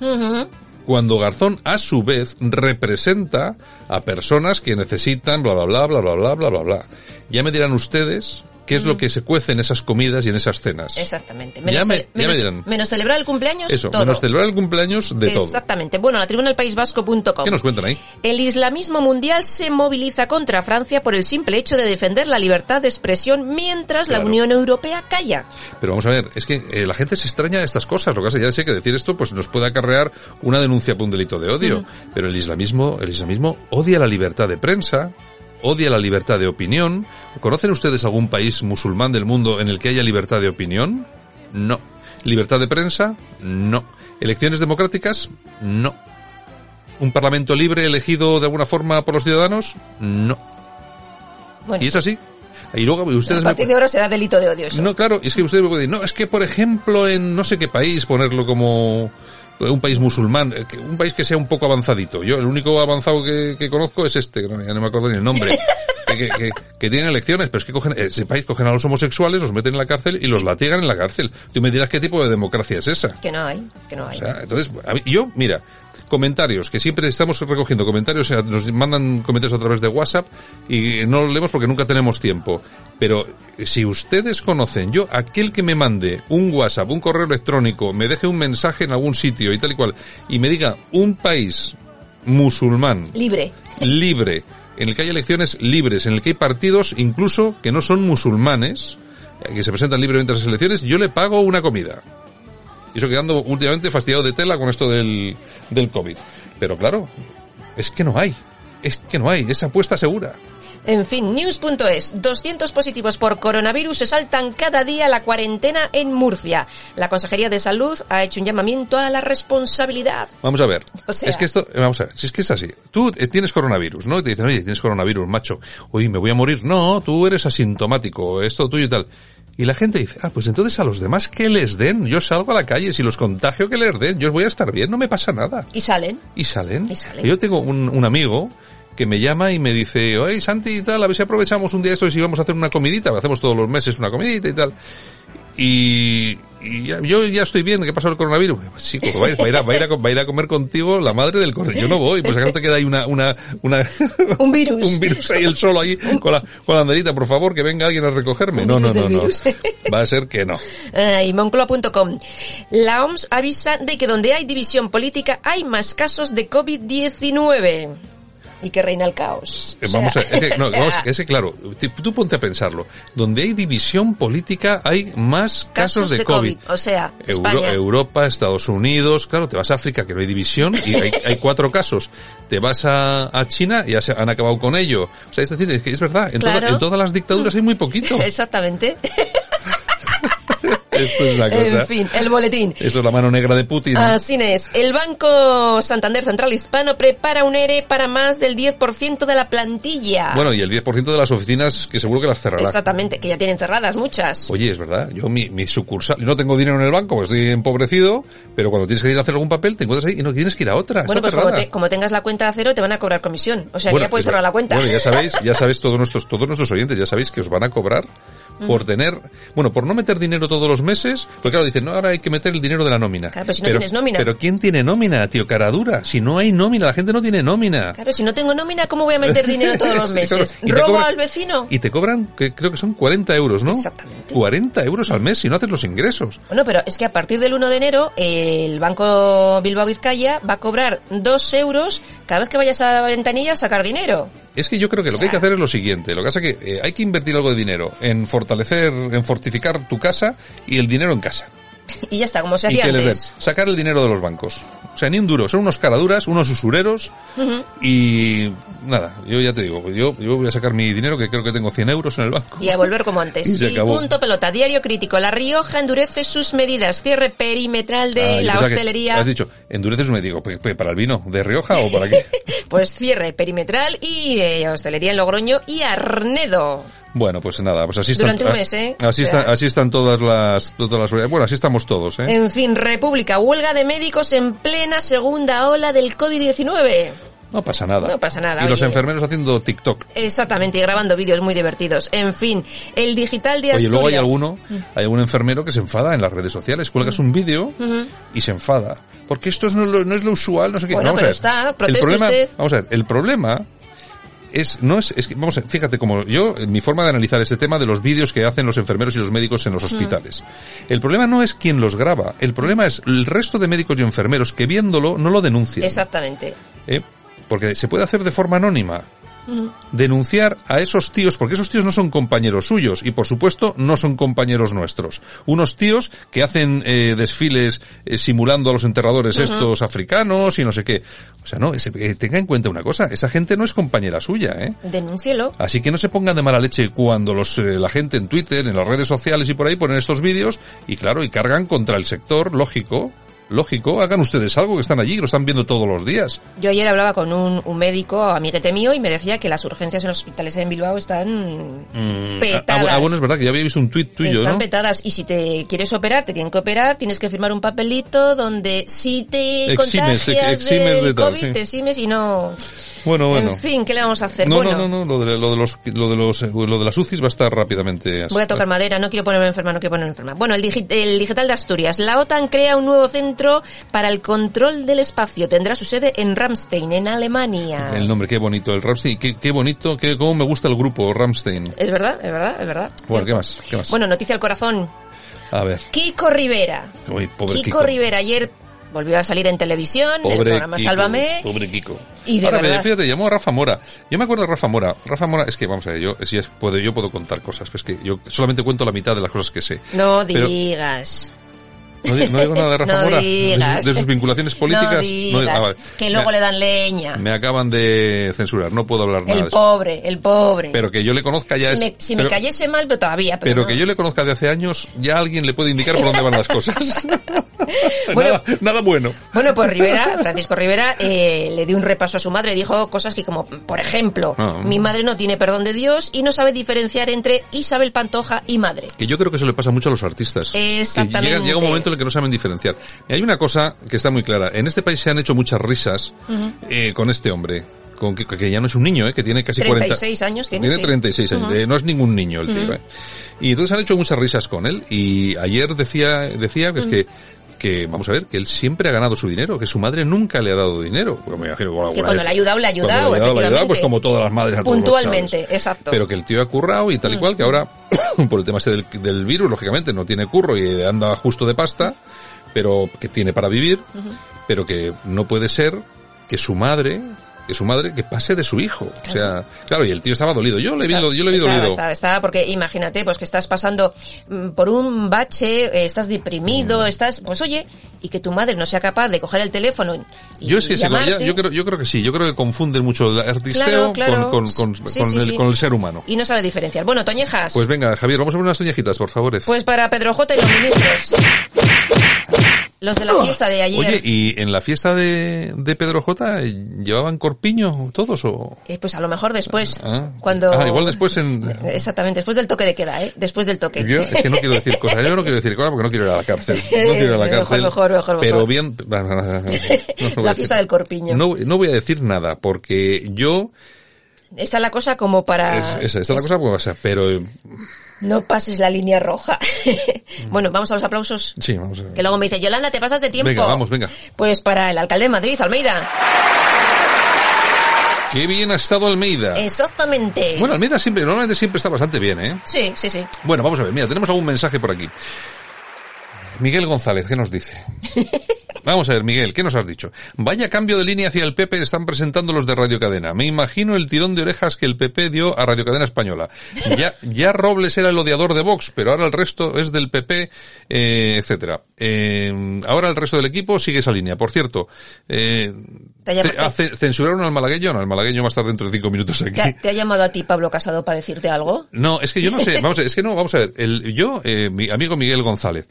cuando Garzón a su vez representa a personas que necesitan bla bla bla bla bla bla bla bla bla. Ya me dirán ustedes qué es lo que se cuece en esas comidas y en esas cenas. Exactamente. Ya Menos, me- ya me menos- dirán. menos celebrar el cumpleaños, Eso, todo. menos celebrar el cumpleaños de todo. Exactamente. Bueno, la tribuna del País Vasco.com. ¿Qué nos cuentan ahí? El islamismo mundial se moviliza contra Francia por el simple hecho de defender la libertad de expresión mientras la. Unión Europea calla. Pero vamos a ver, es que eh, la gente se extraña de estas cosas. Lo que pasa ya sé que decir esto pues nos puede acarrear una denuncia por un delito de odio. Pero el islamismo, el islamismo odia la libertad de prensa, odia la libertad de opinión. ¿Conocen ustedes algún país musulmán del mundo en el que haya libertad de opinión? No. ¿Libertad de prensa? No. ¿Elecciones democráticas? No. ¿Un parlamento libre elegido de alguna forma por los ciudadanos? No. Bueno, Y es así. Y luego ustedes a me, partir de ahora será delito de odio eso. no, claro, es que usted me puede decir, no, es que por ejemplo en no sé qué país ponerlo como un país musulmán, eh, un país que sea un poco avanzadito. Yo el único avanzado que, que conozco es este, que no, me acuerdo ni el nombre, que, que, que- tienen elecciones, pero es que cogen, ese país cogen a los homosexuales, los meten en la cárcel y los latigan en la cárcel. Tú me dirás qué tipo de democracia es esa. Que no hay, que no hay. O sea, entonces, mí- yo, mira, comentarios, que siempre estamos recogiendo comentarios, nos mandan comentarios a través de WhatsApp y no los leemos porque nunca tenemos tiempo. Pero si ustedes conocen, yo, aquel que me mande un WhatsApp, un correo electrónico, me deje un mensaje en algún sitio y tal y cual, y me diga un país musulmán Libre. libre, en el que hay elecciones libres, en el que hay partidos incluso que no son musulmanes, eh, que se presentan libremente a las elecciones, yo le pago una comida. Y eso quedando últimamente fastidiado de tela con esto del, del COVID. Pero claro, es que no hay. Es que no hay. Esa apuesta segura. En fin, news.es. 200 positivos por coronavirus se saltan cada día la cuarentena en Murcia. La Consejería de Salud ha hecho un llamamiento a la responsabilidad. Vamos a ver. O sea- Es que esto, eh, vamos a ver, si es que es así. Tú eh, tienes coronavirus, ¿no? Y te dicen, oye, tienes coronavirus, macho. Oye, me voy a morir. No, tú eres asintomático, esto tuyo y tal. Y la gente dice, ah, pues entonces a los demás que les den, yo salgo a la calle, si los contagio que les den, yo voy a estar bien, no me pasa nada. Y salen. Y salen. Y salen. Yo tengo un, un amigo que me llama y me dice, oye, Santi y tal, a ver si aprovechamos un día esto y si vamos a hacer una comidita, hacemos todos los meses una comidita y tal. Y, y ya- yo ya estoy bien, ¿qué pasa el coronavirus? Pues, Chico, va a, ir, va a ir a- va a ir a co- va a ir a comer contigo la madre del coronavirus. Yo no voy, pues acá no te queda ahí una, una, una, Un virus. un virus ahí el solo ahí con la, con la banderita, por favor, que venga alguien a recogerme. No, no, no, no. Va a ser que no. Y Moncloa.com. La OMS avisa de que donde hay división política hay más casos de COVID-19. Y que reina el caos. Eh, O sea, Vamos a, es que, no, o sea, vamos es que claro, tú ponte a pensarlo. Donde hay división política hay más casos, de, COVID. O sea, Euro-. Europa, Estados Unidos, claro, te vas a África que no hay división y hay, hay cuatro casos. Te vas a, a China y ya se han acabado con ello. O sea, es decir, es que es verdad, en, toda- en todas las dictaduras hay muy poquito. Exactamente. Esto es la cosa. En fin, el boletín. Eso es la mano negra de Putin. Así es. El Banco Santander Central Hispano prepara un ERE para más del 10% de la plantilla. Bueno, y el 10% de las oficinas que seguro que las cerrará. Exactamente, que ya tienen cerradas muchas. Oye, es verdad, yo mi, mi sucursal, no tengo dinero en el banco, porque estoy empobrecido, pero cuando tienes que ir a hacer algún papel, te encuentras ahí y no tienes que ir a otra. Bueno, pues como, te- como tengas la cuenta a cero, te van a cobrar comisión. O sea, Bueno, ya puedes es cerrar la cuenta. Bueno, ya sabéis, ya sabéis todos nuestros, todos nuestros oyentes, ya sabéis que os van a cobrar por tener, bueno, por no meter dinero todos los meses, porque claro, dicen, no, ahora hay que meter el dinero de la nómina. Claro, pero si no tienes nómina. Pero ¿quién tiene nómina, tío? Caradura. Si no hay nómina, la gente no tiene nómina. Claro, si no tengo nómina, ¿cómo voy a meter dinero todos los meses? ¿Robo cobran- al vecino? Y te cobran, que creo que son 40 euros, ¿no? Exactamente. 40 euros al mes si no haces los ingresos. Bueno, pero es que a partir del 1 de enero el Banco Bilbao Vizcaya va a cobrar 2 euros cada vez que vayas a la ventanilla a sacar dinero. Es que yo creo que lo que hay que hacer es lo siguiente. Lo que pasa es que eh, hay que invertir algo de dinero en fortalecer, en fortificar tu casa y el dinero en casa. Y ya está, como se Y hacía que les den. antes. Sacar el dinero de los bancos. O sea, ni un duro. Son unos caraduras, unos usureros y nada. Yo ya te digo, yo, yo voy a sacar mi dinero que creo que tengo 100 euros en el banco. Y a volver como antes. Y se Y acabó. punto pelota. Diario crítico. La Rioja endurece sus medidas. Cierre perimetral de Ah, la hostelería. Has dicho, endureces me digo, ¿pe- pe- ¿para el vino? ¿De Rioja o para qué? Pues cierre perimetral y eh, hostelería en Logroño y Arnedo. Bueno, pues nada, pues así están. Durante un mes, ¿eh? Así, O sea- están, así están todas las, todas las, bueno, así estamos todos, ¿eh? En fin, República, huelga de médicos en plena segunda ola del COVID-19. No pasa nada. No pasa nada, Y los oye. enfermeros haciendo TikTok. Exactamente, y grabando vídeos muy divertidos. En fin, el digital de Oye, Asturias. luego hay alguno, hay algún enfermero que se enfada en las redes sociales, cuelgas un vídeo y se enfada. Porque esto no, es lo- no es lo usual, no sé qué. Bueno, vamos pero a ver. está, el problema, usted. vamos a ver, el problema es, no es, es que, vamos fíjate como yo, mi forma de analizar este tema de los vídeos que hacen los enfermeros y los médicos en los hospitales. El problema no es quien los graba, el problema es el resto de médicos y enfermeros que viéndolo no lo denuncian. Exactamente. ¿eh? Porque se puede hacer de forma anónima. Denunciar a esos tíos, porque esos tíos no son compañeros suyos y por supuesto no son compañeros nuestros. Unos tíos que hacen eh, desfiles eh, simulando a los enterradores estos africanos y no sé qué. O sea, no, ese- eh, tenga en cuenta una cosa, esa gente no es compañera suya, ¿eh? Denúncielo. Así que no se pongan de mala leche cuando los, eh, la gente en Twitter, en las redes sociales y por ahí ponen estos vídeos y claro, y cargan contra el sector, lógico, lógico, hagan ustedes algo que están allí, que lo están viendo todos los días. Yo ayer hablaba con un, un médico, amiguete mío, y me decía que las urgencias en los hospitales en Bilbao están Mm, Petadas. ah, ah, bueno, es verdad que ya había visto un tuit tuyo, están ¿no? petadas y si te quieres operar, te tienen que operar, tienes que firmar un papelito donde si te Eximes, contagias eximes del de tal, COVID, sí. te eximes y no... Bueno, bueno. En fin, ¿qué le vamos a hacer? No, bueno, no, no, no, lo de, lo de los, lo de los, lo de las UCIs va a estar rápidamente. así. Voy a tocar madera, no quiero ponerme enferma, no quiero ponerme enferma. Bueno, el, digi- el digital de Asturias. La OTAN crea un nuevo centro para el control del espacio. Tendrá su sede en Ramstein, en Alemania. El nombre, qué bonito, el Ramstein, qué, qué bonito, qué, cómo me gusta el grupo Ramstein. Es verdad, es verdad, es verdad. Bueno, ¿qué más? ¿Qué más? Bueno, noticia al corazón. A ver. Kiko Rivera. Uy, pobre Kiko, Kiko. Rivera ayer volvió a salir en televisión, en el Pobre programa Kiko, Sálvame. Pobre Kiko. Y de Ahora, verdad. fíjate, llamó a Rafa Mora. Yo me acuerdo de Rafa Mora. Rafa Mora, es que vamos a ver, yo, si es, puedo, yo puedo contar cosas, pues que yo solamente cuento la mitad de las cosas que sé. No Pero- digas. No, no digo nada de Rafa No Mora. De digas. sus, de sus vinculaciones políticas. No digas, ah, vale. que luego me, le dan leña. me acaban de censurar, no puedo hablar nada El de eso. pobre, el pobre. Pero que yo le conozca ya si es... me, si pero- me cayese mal, pero todavía. Pero, Pero que yo le conozca de hace años, ya alguien le puede indicar por dónde van las cosas. Bueno. nada, nada bueno. Bueno, pues Rivera, Francisco Rivera, eh, le dio un repaso a su madre, dijo cosas que como, por ejemplo, Ah. mi madre no tiene perdón de Dios y no sabe diferenciar entre Isabel Pantoja y madre. Que yo creo que eso le pasa mucho a los artistas. Exactamente. Llega, llega un momento en el que no saben diferenciar. Y hay una cosa que está muy clara. En este país se han hecho muchas risas Ujú. eh, con este hombre. Con que, que ya no es un niño, eh, que tiene casi 40... 36 años tiene, Tiene sí. 36 años. Ujú. eh, no es ningún niño el tío, Ujú. eh. Y entonces han hecho muchas risas con él. Y ayer decía, decía que es que que vamos a ver que él siempre ha ganado su dinero que su madre nunca le ha dado dinero Pues me imagino que Que cuando le ha ayudado, le ha ayudado, cuando le ha ayudado, le ha ayudado, efectivamente. pues como todas las madres a todos los Puntualmente, exacto. pero que el tío ha currado y tal y cual que ahora por el tema del, del virus lógicamente no tiene curro y anda justo de pasta pero que tiene para vivir pero que no puede ser que su madre que su madre que pase de su hijo o sea claro y el tío estaba dolido yo le vi yo le vi Está, dolido está, está, porque imagínate, pues que estás pasando mm, por un bache, eh, estás deprimido, Mm. estás, pues oye, y que tu madre no sea capaz de coger el teléfono y yo es que sí, ya- yo creo yo creo que sí yo creo que confunden mucho el artisteo Claro, claro. con, con, con, Sí, con sí, el, sí. con el ser humano y no sabe diferenciar. Bueno, Toñejas, pues venga Javier vamos a ver unas toñejitas por favor pues para Pedro J y los ministros. Los de la fiesta de ayer. Oye, ¿y en la fiesta de, de Pedro J llevaban corpiño todos o...? Eh, pues a lo mejor después, Ah, cuando... ah, igual después en... Exactamente, después del toque de queda, ¿eh? Después del toque. Yo es que no quiero decir cosas, yo no quiero decir cosas porque no quiero ir a la cárcel. No quiero ir a la cárcel. mejor, mejor, Pero mejor. bien... no, no, voy a la fiesta del corpiño. No, no voy a decir nada porque yo Está la cosa como para... Es, es la cosa como pasa, pero... No pases la línea roja. bueno, vamos a los aplausos. Sí, vamos a ver. Que luego me dice, Yolanda, te pasas de tiempo. Venga, vamos, venga. Pues para el alcalde de Madrid, Almeida. Qué bien ha estado Almeida. Exactamente. Bueno, Almeida siempre, normalmente siempre está bastante bien, ¿eh? Sí, sí, sí. Bueno, vamos a ver, mira, tenemos algún mensaje por aquí. Miguel González, ¿qué nos dice? Vamos a ver, Miguel, ¿qué nos has dicho? Vaya cambio de línea hacia el PP están presentando los de Radio Cadena. Me imagino el tirón de orejas que el PP dio a Radio Cadena Española. Ya, ya Robles era el odiador de Vox, pero ahora el resto es del PP, eh, etcétera. Eh, ahora el resto del equipo sigue esa línea. Por cierto, eh, Te censuraron al malagueño, no, al malagueño va a estar dentro de cinco minutos aquí. ¿Te ha, te ha llamado a ti Pablo Casado para decirte algo? No, es que yo no sé, vamos a ver, es que no, vamos a ver, el, yo, eh, mi amigo Miguel González,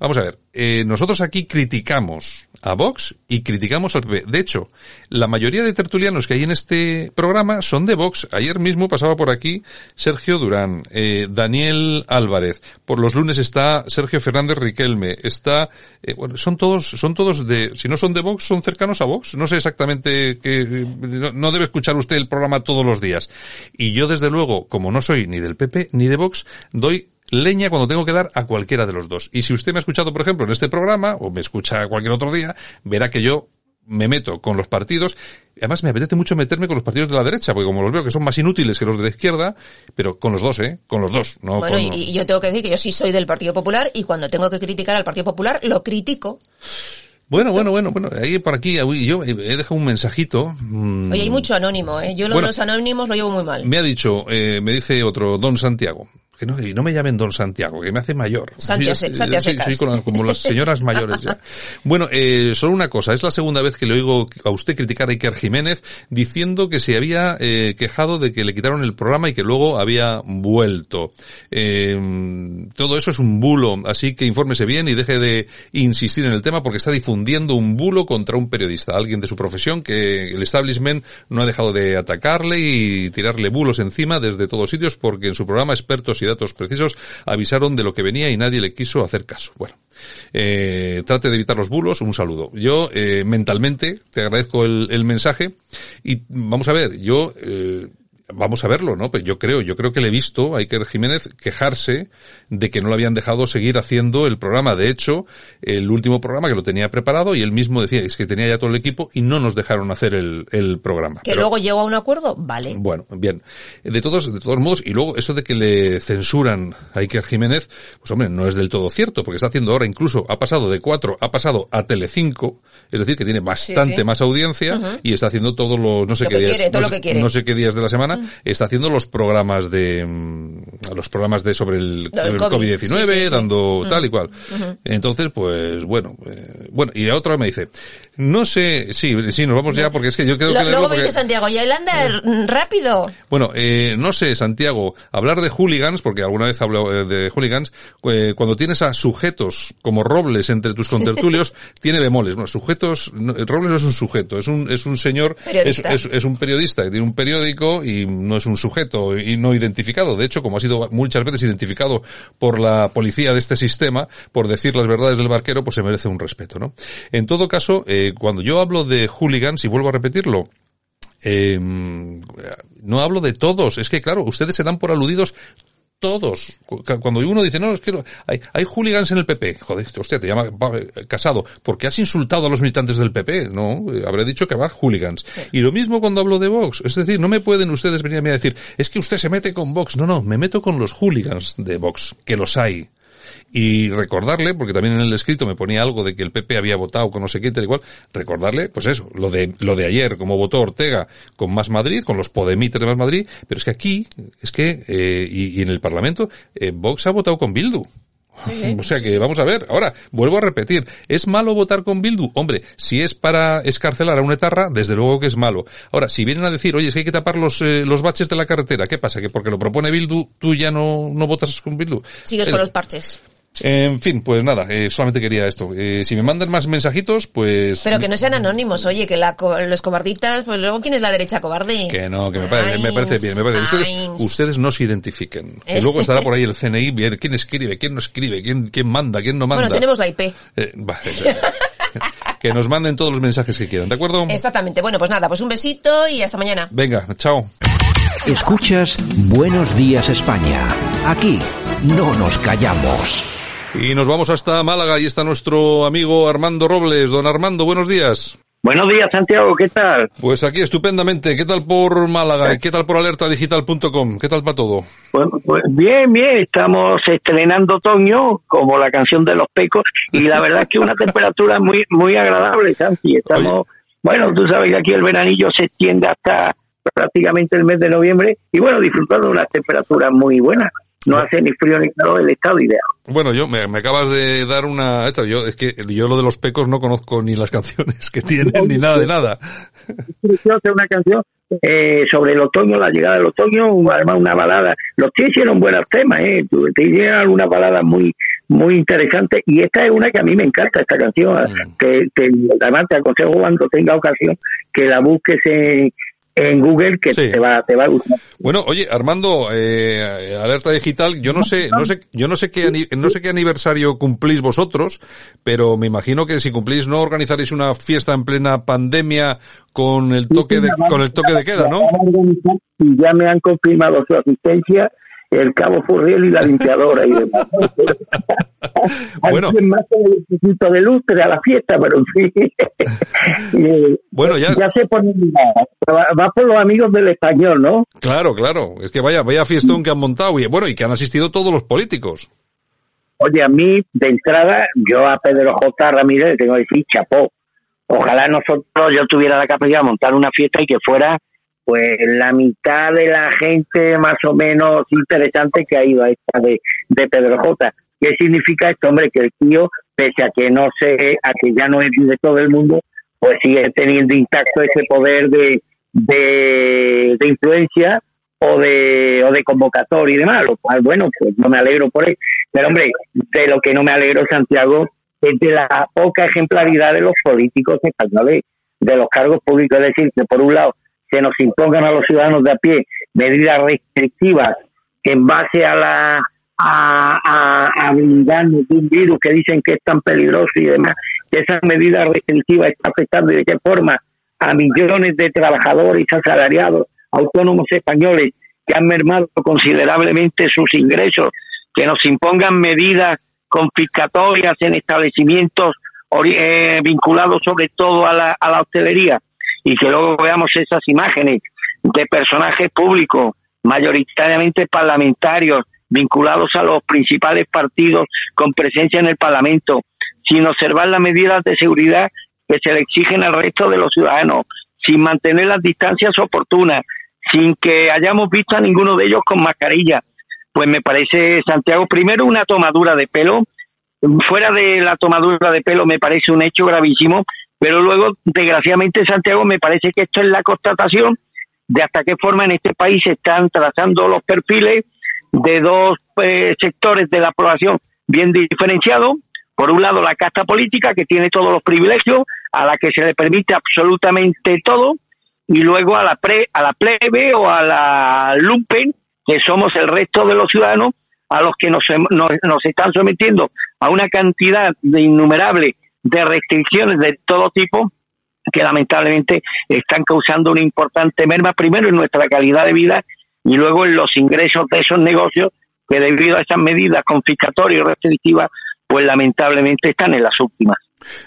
vamos a ver, eh, nosotros aquí criticamos a Vox y criticamos al PP. De hecho, la mayoría de tertulianos que hay en este programa son de Vox. Ayer mismo pasaba por aquí Sergio Durán, eh, Daniel Álvarez. Por los lunes está Sergio Fernández Riquelme. Está, eh, bueno, son todos, son todos de, si no son de Vox, son cercanos a Vox. No sé exactamente que, no, no debe escuchar usted el programa todos los días. Y yo desde luego, como no soy ni del PP ni de Vox, doy leña cuando tengo que dar a cualquiera de los dos. Y si usted me ha escuchado, por ejemplo, en este programa, o me escucha cualquier otro día, verá que yo me meto con los partidos. Además, me apetece mucho meterme con los partidos de la derecha, porque como los veo que son más inútiles que los de la izquierda, pero con los dos, ¿eh? Con los dos, no bueno, con... y, y yo tengo que decir que yo sí soy del Partido Popular y cuando tengo que criticar al Partido Popular, lo critico. Bueno, bueno, bueno, bueno, ahí por aquí, yo he dejado un mensajito. mm, Oye, hay mucho anónimo, ¿eh? Yo lo Bueno. los anónimos lo llevo muy mal. Me ha dicho, eh, me dice otro, Don Santiago. Que no, no me llamen Don Santiago, que me hace mayor. Santi a Sí, como las señoras mayores ya. Bueno, eh, solo una cosa, es la segunda vez que le oigo a usted criticar a Iker Jiménez diciendo que se había eh, quejado de que le quitaron el programa y que luego había vuelto. Eh, todo eso es un bulo, así que infórmese bien y deje de insistir en el tema porque está difundiendo un bulo contra un periodista, alguien de su profesión que el establishment no ha dejado de atacarle y tirarle bulos encima desde todos sitios porque en su programa expertos y datos precisos avisaron de lo que venía y nadie le quiso hacer caso. Bueno, eh, trate de evitar los bulos, un saludo. Yo eh, mentalmente te agradezco el, mensaje y vamos a ver, yo eh, vamos a verlo, ¿no? Pero yo creo, yo creo que le he visto a Iker Jiménez quejarse de que no le habían dejado seguir haciendo el programa. De hecho, el último programa que lo tenía preparado y él mismo decía es que tenía ya todo el equipo y no nos dejaron hacer el, el programa. Que Pero- luego llego a un acuerdo, vale. bueno, bien. De todos, de todos modos, y luego eso de que le censuran a Iker Jiménez, pues hombre, no es del todo cierto, porque está haciendo ahora incluso, ha pasado de 4, ha pasado a Telecinco, es decir, que tiene bastante sí. más audiencia y está haciendo todos los, no sé Lo qué días, quiere, todo no, lo que quiere. no sé qué días de la semana, está haciendo los programas de, mm, los programas de sobre el, Lo del el COVID. COVID-19, Sí, sí, sí. dando Mm. tal y cual. Entonces, pues bueno, eh, bueno, y a otra me dice, no sé, sí, sí, nos vamos ya porque es que yo creo que luego me porque- dice Santiago, Yolanda, r- rápido. bueno, eh, no sé, Santiago, hablar de hooligans, porque alguna vez hablo eh, de hooligans, eh, cuando tienes a sujetos como Robles entre tus contertulios, tiene bemoles. Bueno, sujetos, no, Robles no es un sujeto, es un, es un señor, es, Periodista. es, es un periodista que tiene un periódico y no es un sujeto y no identificado. De hecho, como ha sido muchas veces identificado por la policía de este sistema, por decir las verdades del barquero, pues se merece un respeto, ¿no? En todo caso, eh, cuando yo hablo de hooligans, y vuelvo a repetirlo, eh, no hablo de todos, es que claro, ustedes se dan por aludidos todos. Cu- Cuando uno dice, no, es que no- hay, hay hooligans en el PP, joder, hostia, te llama eh, casado, porque has insultado a los militantes del PP, no, eh, habré dicho que va hooligans. Y lo mismo cuando hablo de Vox, es decir, no me pueden ustedes venir a mí a decir, es que usted se mete con Vox, no, no, me meto con los hooligans de Vox, que los hay. Y recordarle, porque también en el escrito me ponía algo de que el PP había votado con no sé qué, tal y cual, recordarle, pues eso, lo de, lo de ayer, como votó Ortega con Más Madrid, con los Podemites de Más Madrid, pero es que aquí, es que, eh, y, y en el Parlamento, eh, Vox ha votado con Bildu. O sea que vamos a ver, ahora vuelvo a repetir, ¿es malo votar con Bildu? Hombre, si es para escarcelar a un etarra, desde luego que es malo. Ahora, si vienen a decir, oye, es que hay que tapar los, eh, los baches de la carretera, ¿qué pasa? ¿Que porque lo propone Bildu, tú ya no, no votas con Bildu? Sigues Eh, con los parches. En fin, pues nada, eh, solamente quería esto. Eh, si me mandan más mensajitos, pues... Pero que no sean anónimos, oye, que la, co- los cobarditas, pues luego, ¿quién es la derecha cobarde? Que no, que me parece, me parece bien, me parece bien. Ustedes, ustedes no se identifiquen. Que ¿Eh? luego estará por ahí el CNI, bien, quién escribe, quién no escribe, quién, quién manda, quién no manda. Bueno, tenemos la IP. Eh, que nos manden todos los mensajes que quieran, ¿de acuerdo? Exactamente. Bueno, pues nada, pues un besito y hasta mañana. Venga, chao. Escuchas Buenos Días España. Aquí no nos callamos. Y nos vamos hasta Málaga y está nuestro amigo Armando Robles. Don Armando, buenos días. Buenos días, Santiago, ¿qué tal? Pues aquí estupendamente. ¿Qué tal por Málaga y qué tal por alertadigital.com? ¿Qué tal para todo? Pues, pues, bien, bien. Estamos estrenando otoño, como la canción de los pecos, y la verdad es que una temperatura muy muy agradable, Santi. Estamos, bueno, tú sabes que aquí el veranillo se extiende hasta prácticamente el mes de noviembre y bueno, disfrutando de unas temperaturas muy buenas. No hace ni frío ni calor el estado ideal. Bueno, yo me, acabas de dar una esta, yo es que yo lo de los pecos no conozco ni las canciones que tienen ni nada de nada. Hacer una canción eh, sobre el otoño, la llegada del otoño, además una balada. Los tíos hicieron buenos temas, eh, te hicieron algunas baladas muy muy interesantes y esta es una que a mí me encanta, esta canción, mm. que, que además te aconsejo cuando tenga ocasión que la busques en, en Google que te va te va a gustar. Bueno, oye, Armando, eh, alerta digital, yo no sé, no sé, yo no sé qué no sé qué aniversario cumplís vosotros, pero me imagino que si cumplís no organizaréis una fiesta en plena pandemia con el toque de con el toque de queda, ¿no? Ya me han confirmado su asistencia el cabo Furriel y la limpiadora y demás. bueno. más el de lustre a la fiesta, pero fin. bueno, ya. Ya se pone. Va, va por los amigos del español, ¿no? Claro, claro. Es que vaya, vaya fiestón que han montado y bueno, y que han asistido todos los políticos. Oye, a mí, de entrada, yo a Pedro J. Ramírez le tengo que decir chapó. Ojalá nosotros, yo tuviera la capacidad de montar una fiesta y que fuera pues la mitad de la gente más o menos interesante que ha ido a esta de, de Pedro J. ¿Qué significa esto, hombre? Que el tío, pese a que no sé, a que ya no es de todo el mundo, pues sigue teniendo intacto ese poder de, de, influencia o de, o de convocatoria y demás, lo cual, bueno, pues no me alegro por él. Pero, hombre, de lo que no me alegro, Santiago, es de la poca ejemplaridad de los políticos españoles, de los cargos públicos. Es decir, que por un lado, que nos impongan a los ciudadanos de a pie medidas restrictivas en base a la a, a, a de un virus que dicen que es tan peligroso y demás, que esa medida restrictiva está afectando de qué forma a millones de trabajadores asalariados autónomos españoles que han mermado considerablemente sus ingresos, que nos impongan medidas confiscatorias en establecimientos eh, vinculados sobre todo a la, a la hostelería, y que luego veamos esas imágenes de personajes públicos, mayoritariamente parlamentarios, vinculados a los principales partidos con presencia en el Parlamento, sin observar las medidas de seguridad que se le exigen al resto de los ciudadanos, sin mantener las distancias oportunas, sin que hayamos visto a ninguno de ellos con mascarilla. Pues me parece, Santiago, primero una tomadura de pelo. Fuera de la tomadura de pelo me parece un hecho gravísimo pero luego, desgraciadamente, Santiago, me parece que esto es la constatación de hasta qué forma en este país se están trazando los perfiles de dos eh, sectores de la población bien diferenciados. Por un lado, la casta política, que tiene todos los privilegios, a la que se le permite absolutamente todo, y luego a la, pre, a la plebe o a la lumpen, que somos el resto de los ciudadanos, a los que nos, nos, nos están sometiendo a una cantidad de innumerable de restricciones de todo tipo que lamentablemente están causando una importante merma, primero en nuestra calidad de vida y luego en los ingresos de esos negocios que debido a esas medidas confiscatorias y restrictivas, pues lamentablemente están en las últimas.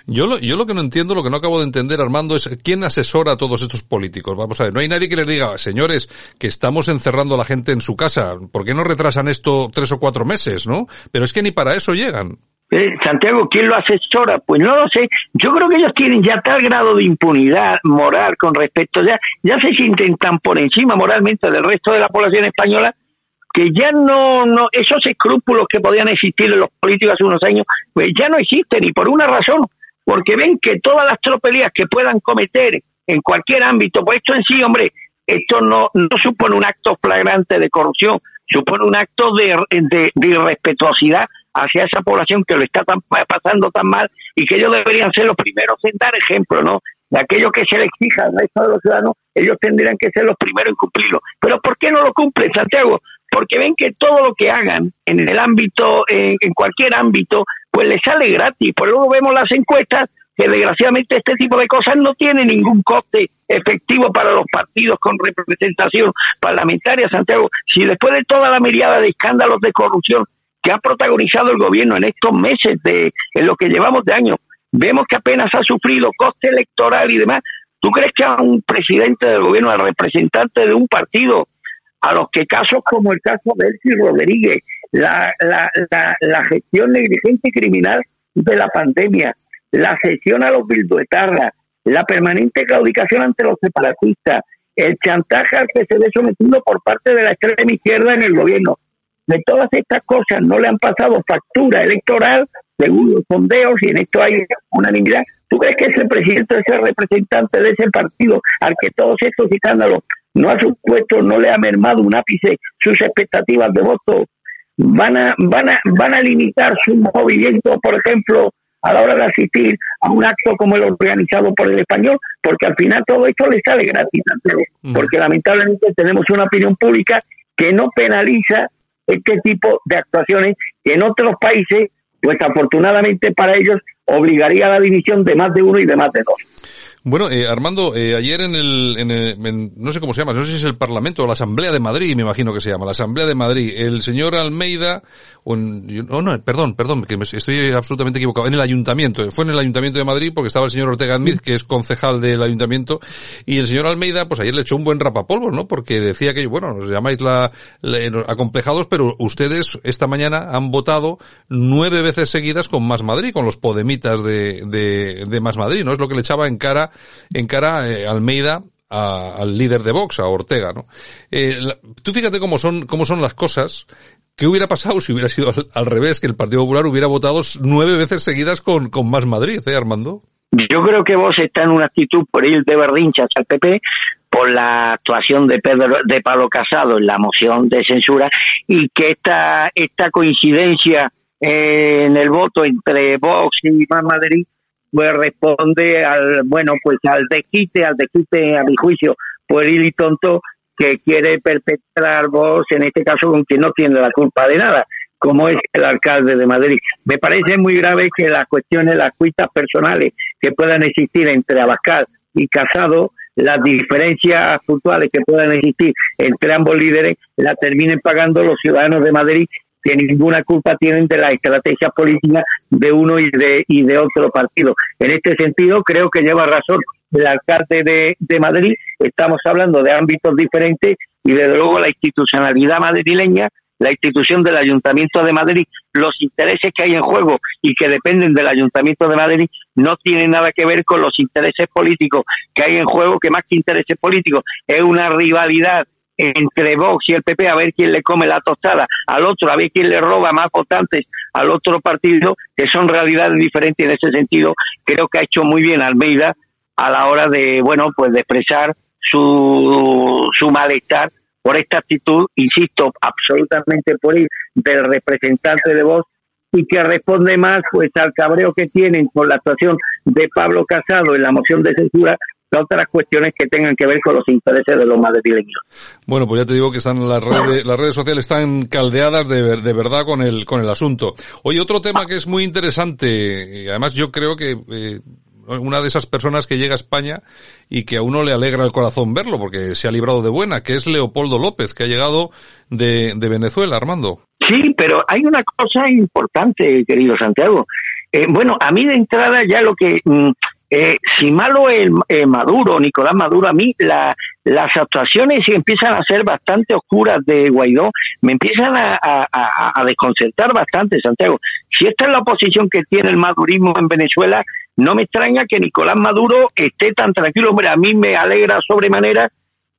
Yo lo, yo lo que no entiendo, lo que no acabo de entender, Armando, es quién asesora a todos estos políticos. Vamos a ver, no hay nadie que les diga, señores, que estamos encerrando a la gente en su casa. ¿Por qué no retrasan esto tres o cuatro meses, no? Pero es que ni para eso llegan. Eh, Santiago, ¿quién lo asesora? Pues no lo sé. Yo creo que ellos tienen ya tal grado de impunidad moral con respecto, ya, ya se sienten tan por encima moralmente del resto de la población española que ya no, no, esos escrúpulos que podían existir en los políticos hace unos años, pues ya no existen y por una razón, porque ven que todas las tropelías que puedan cometer en cualquier ámbito, pues esto en sí, hombre, esto no, no supone un acto flagrante de corrupción, supone un acto de, de, de irrespetuosidad hacia esa población que lo está pasando tan mal y que ellos deberían ser los primeros en dar ejemplo, ¿no? De aquello que se le exija al resto de los ciudadanos, ellos tendrían que ser los primeros en cumplirlo. Pero ¿por qué no lo cumplen, Santiago? Porque ven que todo lo que hagan en el ámbito, en, cualquier ámbito, pues les sale gratis. Por luego vemos las encuestas que desgraciadamente este tipo de cosas no tiene ningún coste efectivo para los partidos con representación parlamentaria, Santiago. Si después de toda la mirada de escándalos de corrupción que ha protagonizado el gobierno en estos meses de en lo que llevamos de año, vemos que apenas ha sufrido coste electoral y demás, ¿tú crees que a un presidente del gobierno, al representante de un partido, a los que casos como el caso de Elsie Rodríguez, la, la, la, gestión negligente y criminal de la pandemia, la cesión a los bilduetarras, la permanente claudicación ante los separatistas, el chantaje al que se ve sometido por parte de la extrema izquierda en el gobierno. De todas estas cosas no le han pasado factura electoral según los sondeos y en esto hay unanimidad. ¿Tú crees que ese presidente, ese representante de ese partido al que todos estos escándalos no ha supuesto, no le ha mermado un ápice sus expectativas de voto, van a, van a, van a limitar su movimiento, por ejemplo, a la hora de asistir a un acto como el organizado por el español, porque al final todo esto le sale gratis, mm. porque lamentablemente tenemos una opinión pública que no penaliza este tipo de actuaciones que en otros países, pues afortunadamente para ellos, obligaría a la división de más de uno y de más de dos. Bueno, eh, Armando, eh, ayer en el, en el no sé cómo se llama, no sé si es el Parlamento o la Asamblea de Madrid, me imagino que se llama, la Asamblea de Madrid, el señor Almeida, o oh, no, perdón, perdón, que me, estoy absolutamente equivocado, en el Ayuntamiento, fue en el Ayuntamiento de Madrid porque estaba el señor Ortega Smith, que es concejal del Ayuntamiento, y el señor Almeida, pues ayer le echó un buen rapapolvo, ¿no? Porque decía que, bueno, nos llamáis la, acomplejados, pero ustedes esta mañana han votado nueve veces seguidas con Más Madrid, con los podemitas de, de, de Más Madrid, ¿no? Es lo que le echaba en cara en cara eh, Almeida al líder de Vox, a Ortega, ¿no? Eh, tú fíjate cómo son, cómo son las cosas. ¿Qué hubiera pasado si hubiera sido al, revés, que el Partido Popular hubiera votado nueve veces seguidas con, con más Madrid, eh, Armando? Yo creo que vos está en una actitud por ir de berrinchas al PP por la actuación de Pedro de Pablo Casado en la moción de censura y que esta esta coincidencia en el voto entre Vox y Más Madrid pues responde al, bueno, pues al desquite, al desquite, a mi juicio, pueril y tonto que quiere perpetrar vos, en este caso con quien no tiene la culpa de nada, como es el alcalde de Madrid. Me parece muy grave que las cuestiones, las cuitas personales que puedan existir entre Abascal y Casado, las diferencias puntuales que puedan existir entre ambos líderes, la terminen pagando los ciudadanos de Madrid que ninguna culpa tienen de la estrategia política de uno y de, y de otro partido. En este sentido, creo que lleva razón el alcalde de, de Madrid. Estamos hablando de ámbitos diferentes y, desde luego, la institucionalidad madrileña la institución del Ayuntamiento de Madrid, los intereses que hay en juego y que dependen del Ayuntamiento de Madrid no tienen nada que ver con los intereses políticos que hay en juego, que más que intereses políticos es una rivalidad entre Vox y el PP a ver quién le come la tostada al otro, a ver quién le roba más votantes al otro partido, que son realidades diferentes en ese sentido. Creo que ha hecho muy bien Almeida a la hora de, bueno, pues de expresar su, su malestar por esta actitud, insisto, absolutamente por ir del representante de Vox y que responde más pues al cabreo que tienen con la actuación de Pablo Casado en la moción de censura otras cuestiones que tengan que ver con los intereses de los madrileños. Bueno, pues ya te digo que están las redes, las redes sociales están caldeadas de, de verdad con el, con el asunto. Oye, otro tema que es muy interesante, y además yo creo que eh, una de esas personas que llega a España y que a uno le alegra el corazón verlo porque se ha librado de buena, que es Leopoldo López, que ha llegado de, de Venezuela, Armando. Sí, pero hay una cosa importante, querido Santiago. Eh, bueno, a mí de entrada ya lo que mm, eh, si malo es eh, Maduro, Nicolás Maduro, a mí la, las actuaciones empiezan a ser bastante oscuras de Guaidó, me empiezan a, a, desconcertar bastante, Santiago. Si esta es la posición que tiene el madurismo en Venezuela, no me extraña que Nicolás Maduro esté tan tranquilo. Hombre, a mí me alegra sobremanera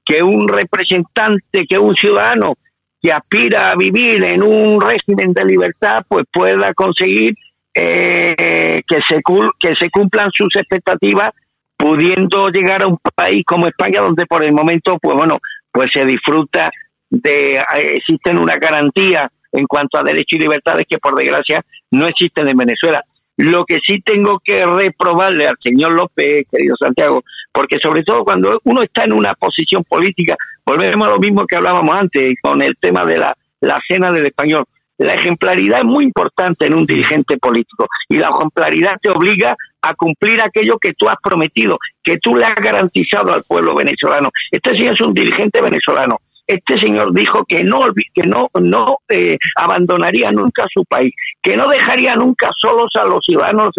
que un representante, que un ciudadano que aspira a vivir en un régimen de libertad, pues pueda conseguir eh, que, se, que se cumplan sus expectativas pudiendo llegar a un país como España donde por el momento pues bueno pues se disfruta de eh, existen una garantía en cuanto a derechos y libertades que por desgracia no existen en Venezuela lo que sí tengo que reprobarle al señor López, querido Santiago, porque sobre todo cuando uno está en una posición política, volvemos a lo mismo que hablábamos antes con el tema de la, la cena del español. La ejemplaridad es muy importante en un dirigente político y la ejemplaridad te obliga a cumplir aquello que tú has prometido, que tú le has garantizado al pueblo venezolano. Este señor es un dirigente venezolano. Este señor dijo que no, que no, no eh, abandonaría nunca su país, que no dejaría nunca solos a los ciudadanos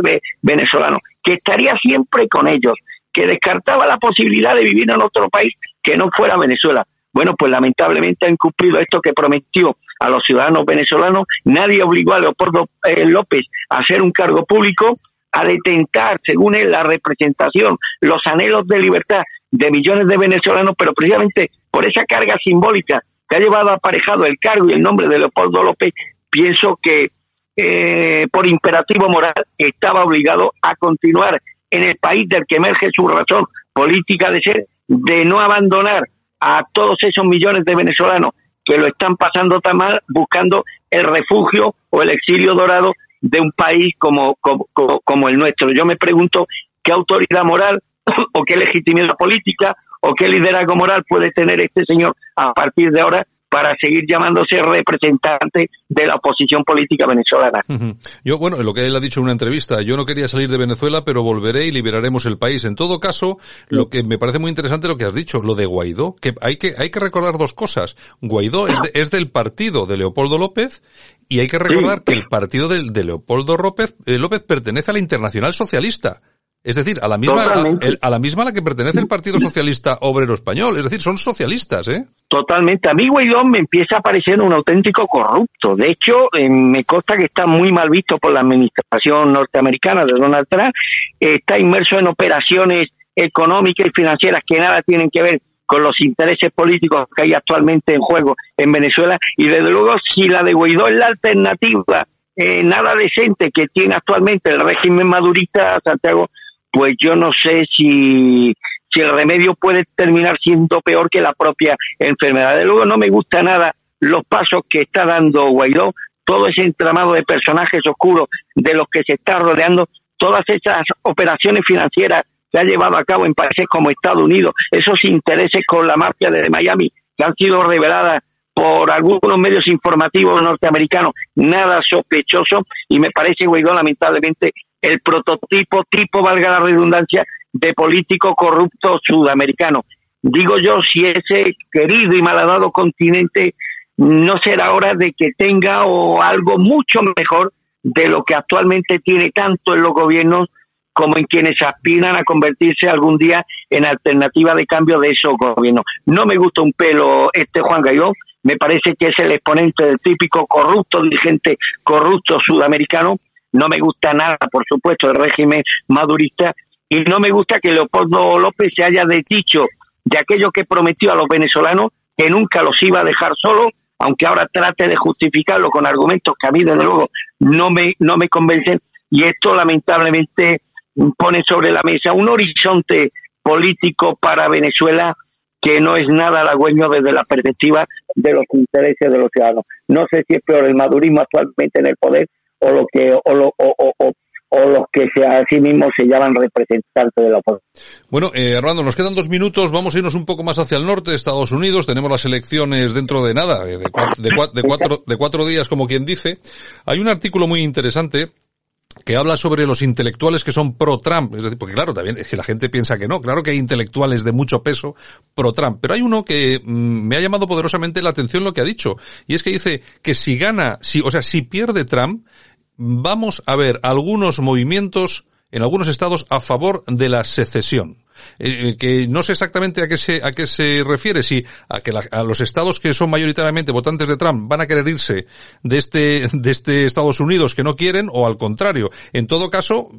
venezolanos, que estaría siempre con ellos, que descartaba la posibilidad de vivir en otro país que no fuera Venezuela. Bueno, pues lamentablemente han cumplido esto que prometió a los ciudadanos venezolanos. Nadie obligó a Leopoldo eh, López a hacer un cargo público, a detentar, según él, la representación, los anhelos de libertad de millones de venezolanos, pero precisamente por esa carga simbólica que ha llevado aparejado el cargo y el nombre de Leopoldo López, pienso que eh, por imperativo moral estaba obligado a continuar en el país del que emerge su razón política de ser, de no abandonar a todos esos millones de venezolanos que lo están pasando tan mal buscando el refugio o el exilio dorado de un país como, como, el nuestro. Yo me pregunto qué autoridad moral o qué legitimidad política o qué liderazgo moral puede tener este señor a partir de ahora para seguir llamándose representante de la oposición política venezolana. Yo, bueno, lo que él ha dicho en una entrevista, yo no quería salir de Venezuela, pero volveré y liberaremos el país. En todo caso, lo que me parece muy interesante lo que has dicho, lo de Guaidó, que hay que, hay que recordar dos cosas. Guaidó es, es del partido de Leopoldo López y hay que recordar que el partido de, de Leopoldo López, eh, López pertenece a la Internacional Socialista. Es decir, a la misma a, la misma a la que pertenece el Partido Socialista Obrero Español. Es decir, son socialistas, ¿eh? Totalmente. A mí Guaidó me empieza a parecer un auténtico corrupto. De hecho, eh, me consta que está muy mal visto por la administración norteamericana de Donald Trump. está inmerso en operaciones económicas y financieras que nada tienen que ver con los intereses políticos que hay actualmente en juego en Venezuela. Y desde luego, si la de Guaidó es la alternativa eh, nada decente que tiene actualmente el régimen madurista, Santiago, pues yo no sé si, si el remedio puede terminar siendo peor que la propia enfermedad. De luego no me gusta nada los pasos que está dando Guaidó, todo ese entramado de personajes oscuros de los que se está rodeando, todas esas operaciones financieras que ha llevado a cabo en países como Estados Unidos, esos intereses con la mafia de Miami que han sido reveladas por algunos medios informativos norteamericanos, nada sospechoso, y me parece Guaidó lamentablemente el prototipo, tipo, valga la redundancia, de político corrupto sudamericano. Digo yo, si ese querido y malhadado continente no será hora de que tenga o algo mucho mejor de lo que actualmente tiene tanto en los gobiernos como en quienes aspiran a convertirse algún día en alternativa de cambio de esos gobiernos. No me gusta un pelo este Juan Gaidó, me parece que es el exponente del típico corrupto dirigente corrupto sudamericano no me gusta nada, por supuesto, el régimen madurista y no me gusta que Leopoldo López se haya desdicho de aquello que prometió a los venezolanos, que nunca los iba a dejar solos, aunque ahora trate de justificarlo con argumentos que a mí, desde luego, no me, no me convencen. Y esto, lamentablemente, pone sobre la mesa un horizonte político para Venezuela que no es nada halagüeño desde la perspectiva de los intereses de los ciudadanos. No sé si es peor el madurismo actualmente en el poder o lo que o, lo, o, o, los que se, a sí se llaman representantes de la oposición. Bueno, eh, Armando, nos quedan dos minutos. Vamos a irnos un poco más hacia el norte, Estados Unidos. Tenemos las elecciones dentro de nada, de, cuatro, de, de, cuatro, de cuatro días, como quien dice. Hay un artículo muy interesante que habla sobre los intelectuales que son pro-Trump. Es decir, porque claro, también es que la gente piensa que no. Claro que hay intelectuales de mucho peso pro-Trump. Pero hay uno que mm, me ha llamado poderosamente la atención lo que ha dicho. Y es que dice que si gana, si, o sea, si pierde Trump, vamos a ver algunos movimientos en algunos estados a favor de la secesión. Eh, eh, que no sé exactamente a qué se a qué se refiere si a que a los estados que son mayoritariamente votantes de Trump van a querer irse de este de este Estados Unidos que no quieren o al contrario en todo caso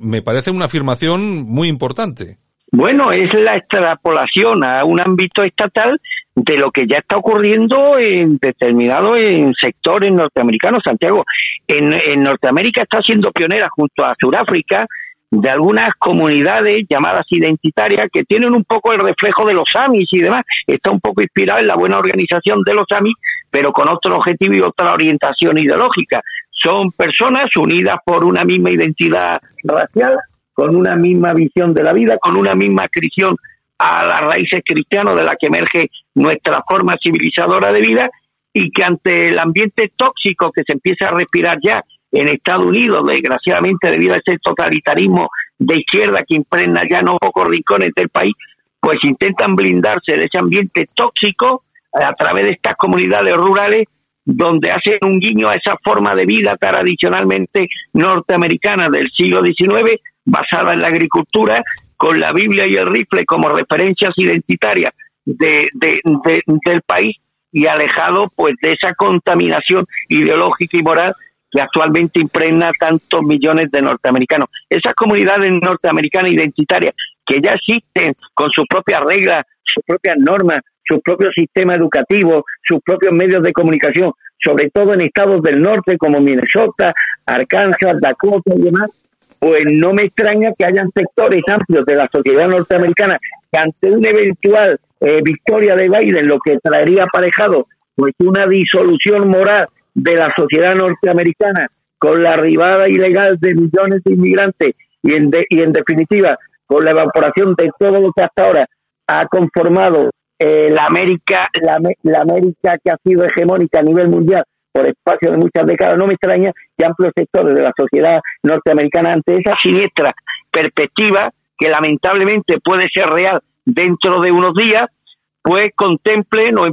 me parece una afirmación muy importante bueno es la extrapolación a un ámbito estatal de lo que ya está ocurriendo en determinados en sectores norteamericanos. Santiago, en, en Norteamérica está siendo pionera junto a Sudáfrica de algunas comunidades llamadas identitarias que tienen un poco el reflejo de los Amis y demás. Está un poco inspirada en la buena organización de los Amis, pero con otro objetivo y otra orientación ideológica. Son personas unidas por una misma identidad racial, con una misma visión de la vida, con una misma adscripción a las raíces cristianas de la que emerge nuestra forma civilizadora de vida y que ante el ambiente tóxico que se empieza a respirar ya en Estados Unidos, desgraciadamente debido a ese totalitarismo de izquierda que impregna ya no pocos rincones del país, pues intentan blindarse de ese ambiente tóxico a través de estas comunidades rurales donde hacen un guiño a esa forma de vida tradicionalmente norteamericana del siglo XIX, basada en la agricultura, con la Biblia y el rifle como referencias identitarias de, del país y alejado pues de esa contaminación ideológica y moral que actualmente impregna tantos millones de norteamericanos. Esas comunidades norteamericanas identitarias que ya existen con sus propias reglas, sus propias normas, sus propios sistemas educativos, sus propios medios de comunicación, sobre todo en estados del norte como Minnesota, Arkansas, Dakota y demás, pues no me extraña que hayan sectores amplios de la sociedad norteamericana que ante una eventual eh, victoria de Biden, lo que traería aparejado pues una disolución moral de la sociedad norteamericana con la arribada ilegal de millones de inmigrantes y en, y en definitiva con la evaporación de todo lo que hasta ahora ha conformado eh, la América la, América que ha sido hegemónica a nivel mundial por espacio de muchas décadas, no me extraña que amplios sectores de la sociedad norteamericana ante esa siniestra perspectiva que lamentablemente puede ser real dentro de unos días, pues contemplen o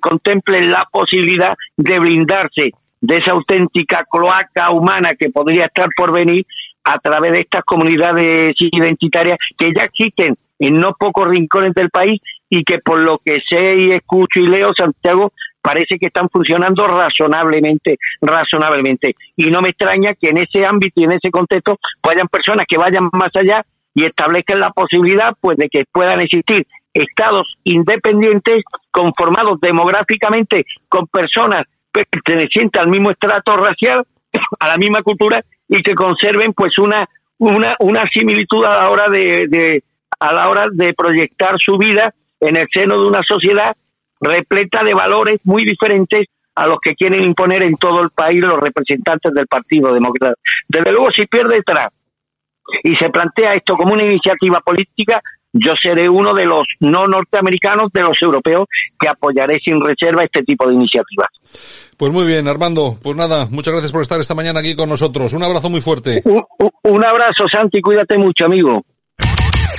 contemplen la posibilidad de blindarse de esa auténtica cloaca humana que podría estar por venir a través de estas comunidades identitarias que ya existen en no pocos rincones del país y que por lo que sé y escucho y leo, Santiago, parece que están funcionando razonablemente, razonablemente. Y no me extraña que en ese ámbito y en ese contexto hayan personas que vayan más allá y establezcan la posibilidad pues de que puedan existir estados independientes conformados demográficamente con personas pertenecientes al mismo estrato racial, a la misma cultura y que conserven pues una una, una similitud a la hora de a la hora de proyectar su vida en el seno de una sociedad repleta de valores muy diferentes a los que quieren imponer en todo el país los representantes del Partido Demócrata. Desde luego, si pierde Trump y se plantea esto como una iniciativa política, yo seré uno de los no norteamericanos, de los europeos, que apoyaré sin reserva este tipo de iniciativas. Pues muy bien, Armando. Pues nada, muchas gracias por estar esta mañana aquí con nosotros. Un abrazo muy fuerte. Un, un abrazo, Santi. Cuídate mucho, amigo.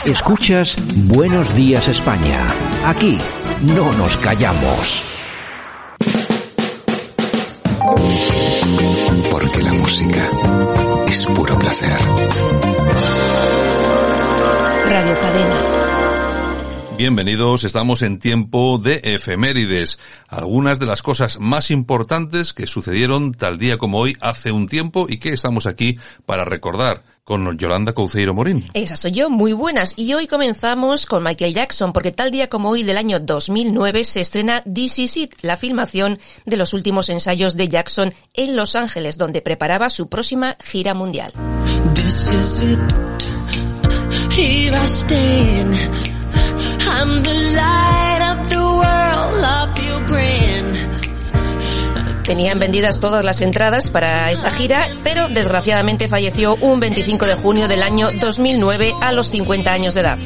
Escuchas Buenos Días España. Aquí no nos callamos. Porque la música es puro placer. Radio Cadena. Bienvenidos, estamos en tiempo de efemérides. Algunas de las cosas más importantes que sucedieron tal día como hoy hace un tiempo y que estamos aquí para recordar con Yolanda Couceiro Morín. Esa soy yo, muy buenas. Y hoy comenzamos con Michael Jackson, porque tal día como hoy del año 2009 se estrena This Is It, la filmación de los últimos ensayos de Jackson en Los Ángeles, donde preparaba su próxima gira mundial. This is it. Tenían vendidas todas las entradas para esa gira, pero desgraciadamente falleció un 25 de junio del año 2009 a los 50 años de edad.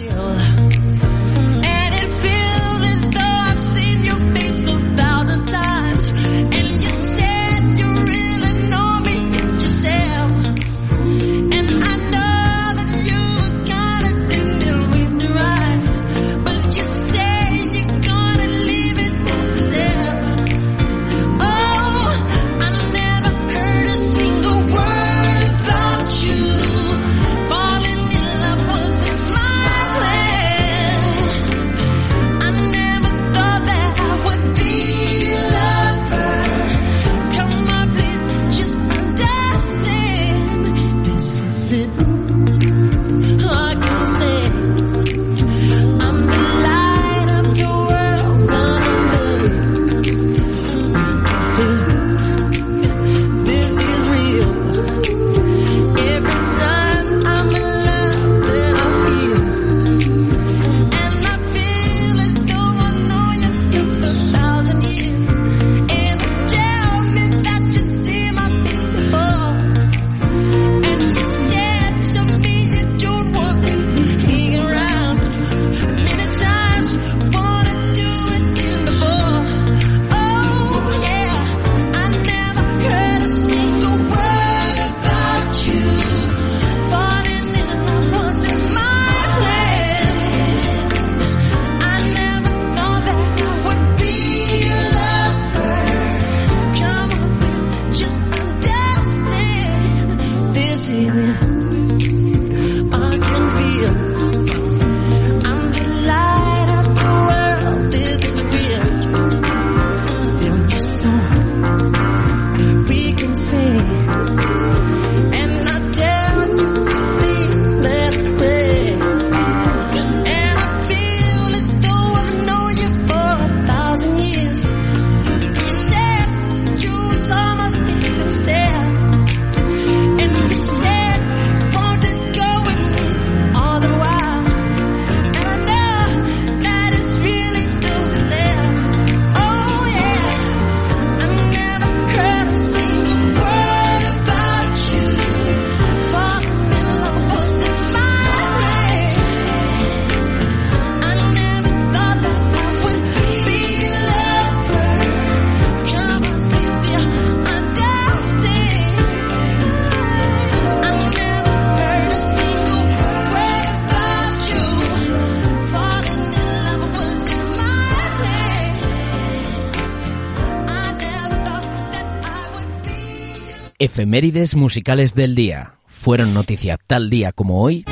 Efemérides musicales del día. Fueron noticia tal día como hoy.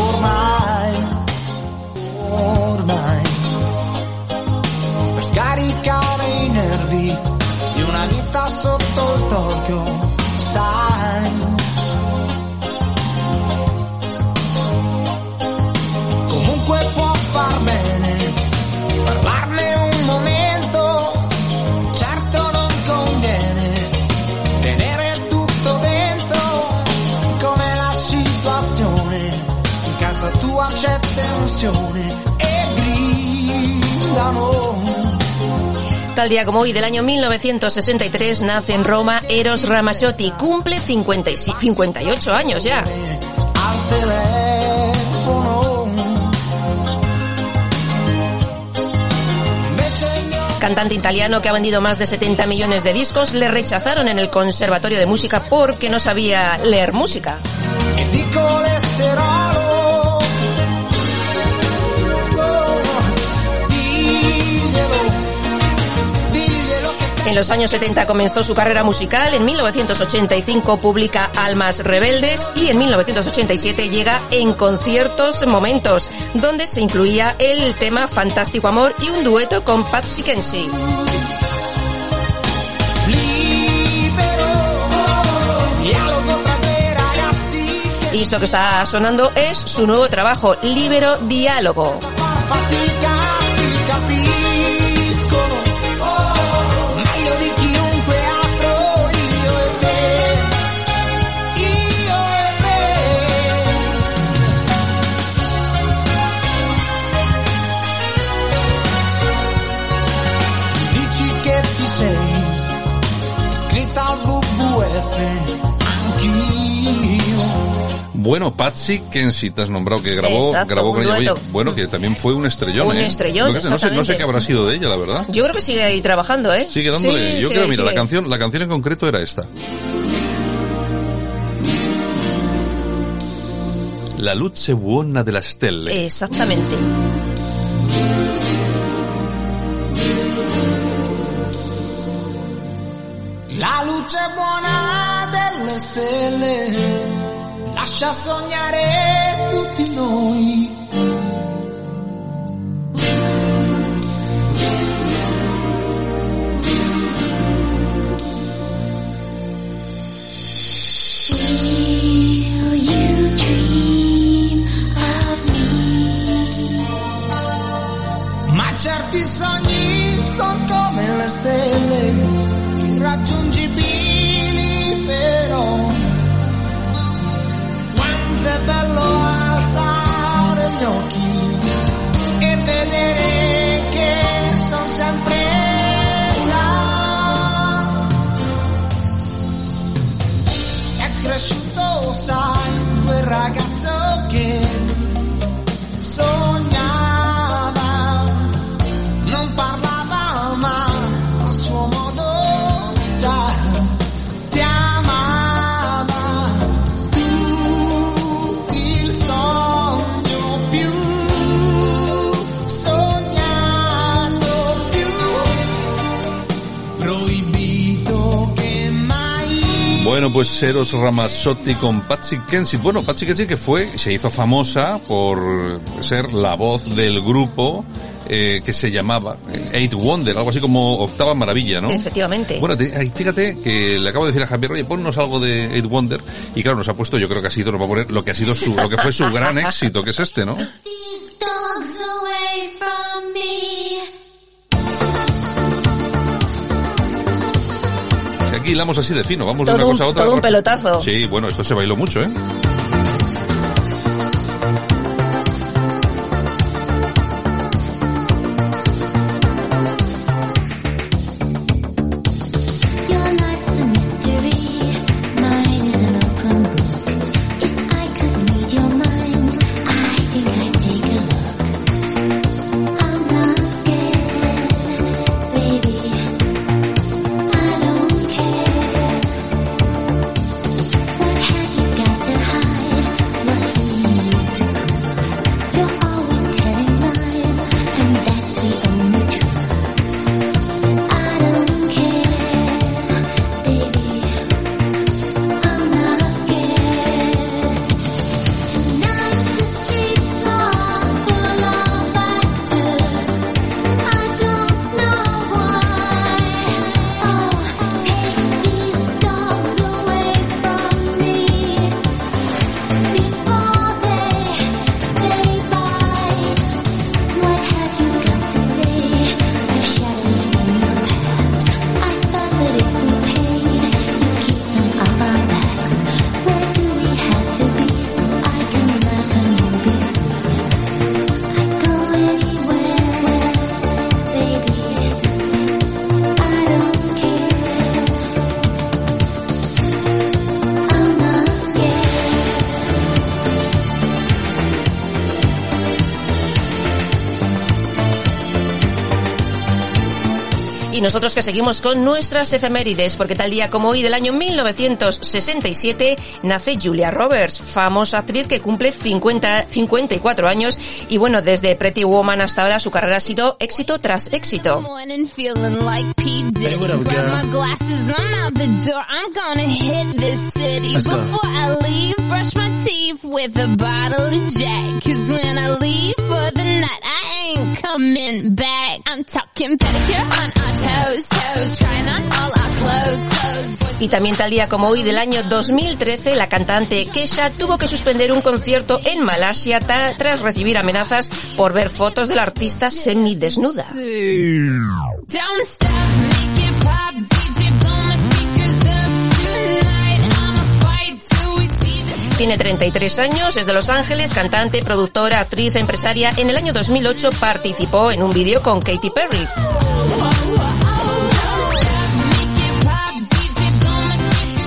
Ormai, ormai, per scaricare i nervi di una vita sotto il torchio, sai. Comunque può far bene parlarne un momento, certo non conviene tenere tutto dentro come la situazione. In casa tua c'è tensione Tal día como hoy del año 1963 nace en Roma Eros Ramazzotti, cumple 56 58 años ya. Cantante italiano que ha vendido más de 70 millones de discos, le rechazaron en el Conservatorio de Música porque no sabía leer música. En los años 70 comenzó su carrera musical, en 1985 publica Almas Rebeldes y en 1987 llega En Conciertos Momentos, donde se incluía el tema Fantástico Amor y un dueto con Patsy ragazzi Y esto que está sonando es su nuevo trabajo, Libero Diálogo. Bueno, Patsy Kensit has nombrado que grabó, Exacto, grabó con ella. Oye, bueno, que también fue un estrellón, Un ¿eh? estrellón, no, sé, no sé exactamente. qué habrá sido de ella, la verdad. Yo creo que sigue ahí trabajando, ¿eh? Sigue dándole. Sí, Yo sigue, creo, mira, la canción, la canción en concreto era esta. La luce buona della stelle. Exactamente. La luce buona delle stelle lascia sognare tutti noi. Eros Ramazzotti con Patsy Kensit. Bueno, Patsy Kensit que fue, se hizo famosa por ser la voz del grupo eh, que se llamaba Eight Wonder, algo así como Octava Maravilla, ¿no? Efectivamente. Bueno, te- fíjate que le acabo de decir a Javier, oye, ponnos algo de Eight Wonder, y claro, nos ha puesto, yo creo que ha sido, nos va a poner lo que ha sido su, lo que fue su gran éxito, que es este, ¿no? Aquí hilamos así de fino, vamos de Todo una un- cosa a otra. todo un pelotazo. Sí, bueno, esto se bailó mucho, ¿eh? Y nosotros que seguimos con nuestras efemérides, porque tal día como hoy del año 1967 nace Julia Roberts, famosa actriz que cumple 50, 54 años y bueno, desde Pretty Woman hasta ahora su carrera ha sido éxito tras éxito. morning I ain't coming back. I'm talking pedicure on our toes, toes. Trying on all our clothes, clothes. Y también tal día como hoy del año 2013, la cantante Kesha tuvo que suspender un concierto en Malasia tras recibir amenazas por ver fotos de la artista semidesnuda. Don't stop, make Tiene 33 años, es de Los Ángeles, cantante, productora, actriz, empresaria. En el año 2008 participó en un vídeo con Katy Perry.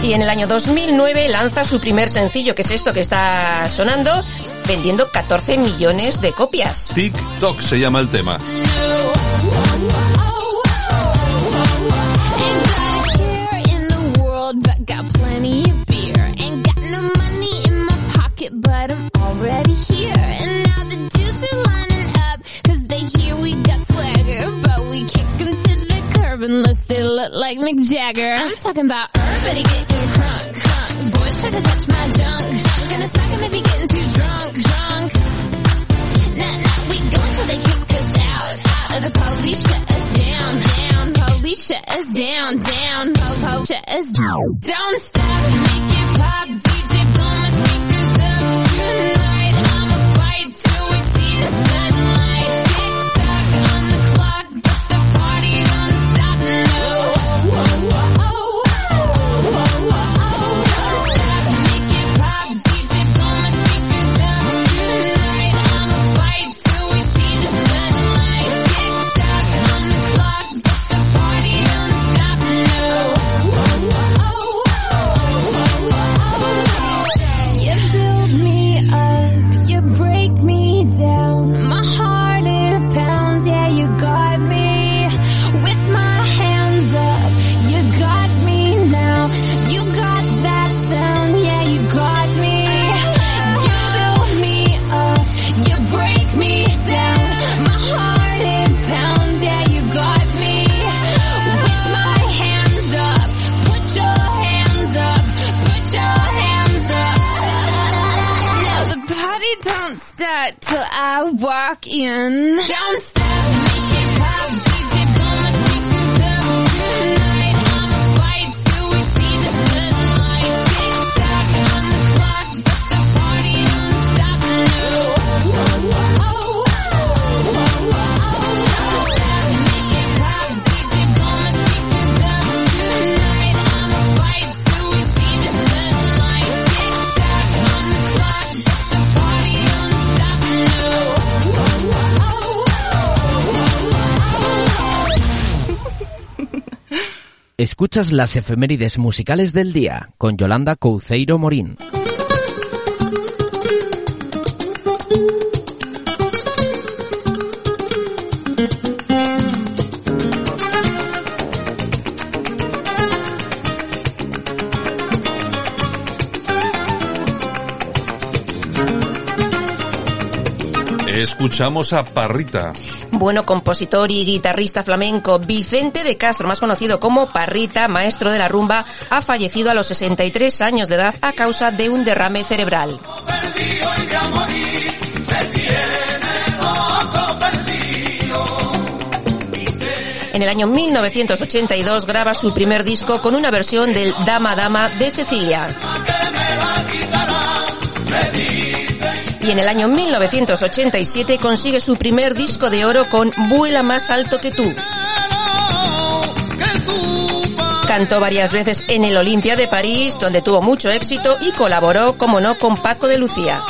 Y en el año 2009 lanza su primer sencillo, que es esto que está sonando, vendiendo 14 millones de copias. TikTok se llama el tema. Already here. And now the dudes are lining up, cause they hear we got swagger. But we kick 'em to the curb unless they look like Mick Jagger. I'm talking about everybody getting crunk, crunk. Boys try to touch my junk, junk. Gonna smack him if he getting too drunk, drunk. Nah, nah, we go until they kick us out, out of the police shut us down, down. Police shut us down, down. Po, po, shut us down. Don't stop, make it pop. DJ, Escuchas las efemérides musicales del día con Yolanda Couceiro Morín. Escuchamos a Parrita. Bueno, compositor y guitarrista flamenco Vicente de Castro, más conocido como Parrita, maestro de la rumba, ha fallecido a los 63 años de edad a causa de un derrame cerebral. En el año 1982 graba su primer disco con una versión del Dama Dama de Cecilia. Y en el año 1987 consigue su primer disco de oro con Vuela más alto que tú. Cantó varias veces en el Olimpia de París, donde tuvo mucho éxito y colaboró, como no, con Paco de Lucía.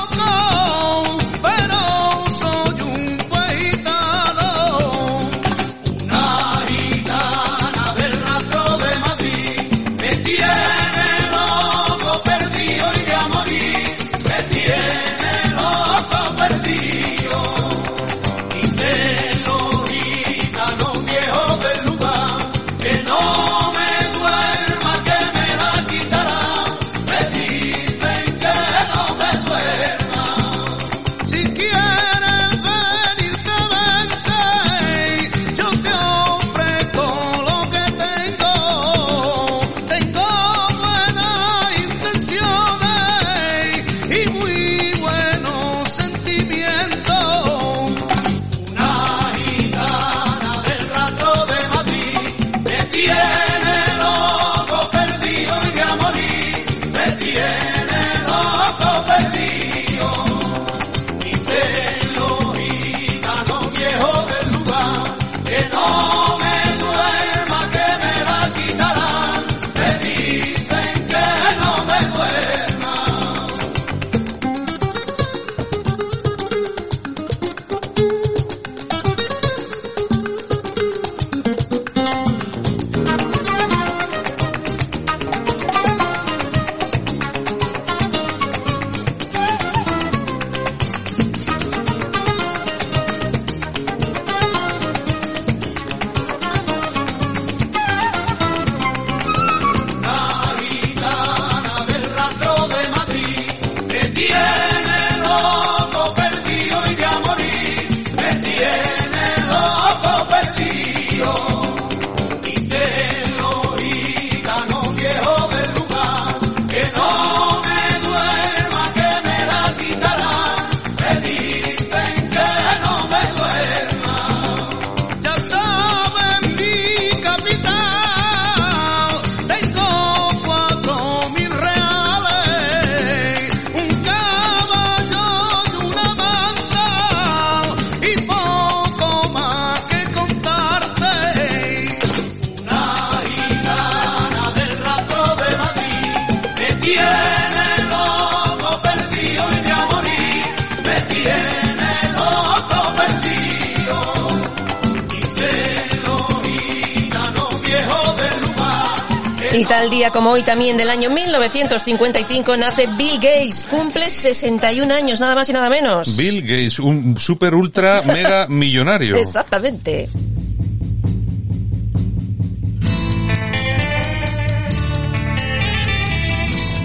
Hoy también del año 1955 nace Bill Gates, cumple 61 años, nada más y nada menos. Bill Gates, un super ultra mega millonario. Exactamente.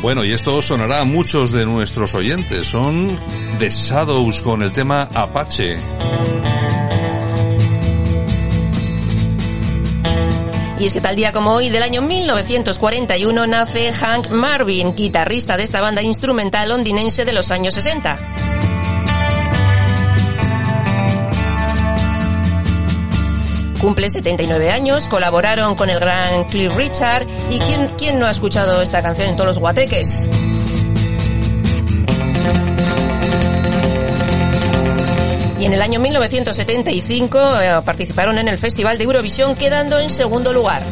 Bueno, y esto sonará a muchos de nuestros oyentes. Son The Shadows con el tema Apache. Y es que tal día como hoy del año 1941 nace Hank Marvin, guitarrista de esta banda instrumental londinense de los años 60. Cumple 79 años, colaboraron con el gran Cliff Richard y ¿quién, no ha escuchado esta canción en todos los guateques? Y en el año 1975 eh, participaron en el Festival de Eurovisión quedando en segundo lugar.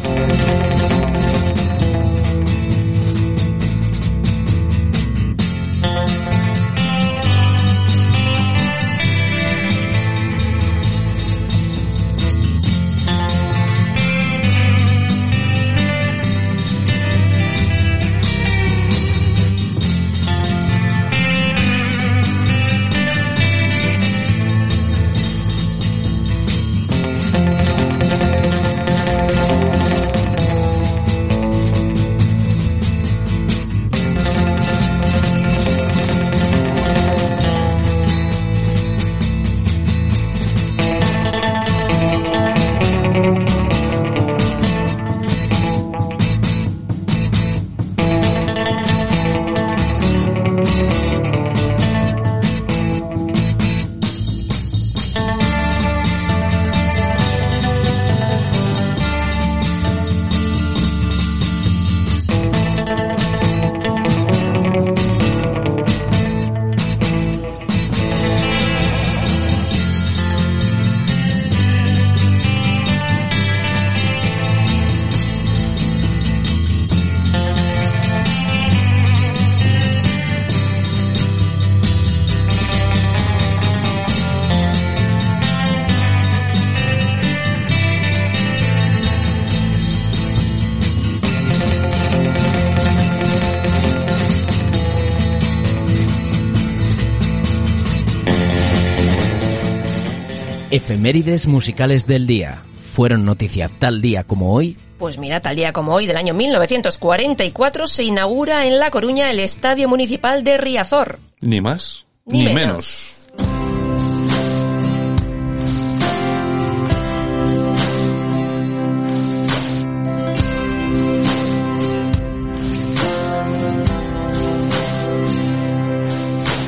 Efemérides musicales del día. Fueron noticia tal día como hoy. Pues mira, tal día como hoy del año 1944 se inaugura en La Coruña el Estadio Municipal de Riazor. Ni más, Ni ni, menos. menos.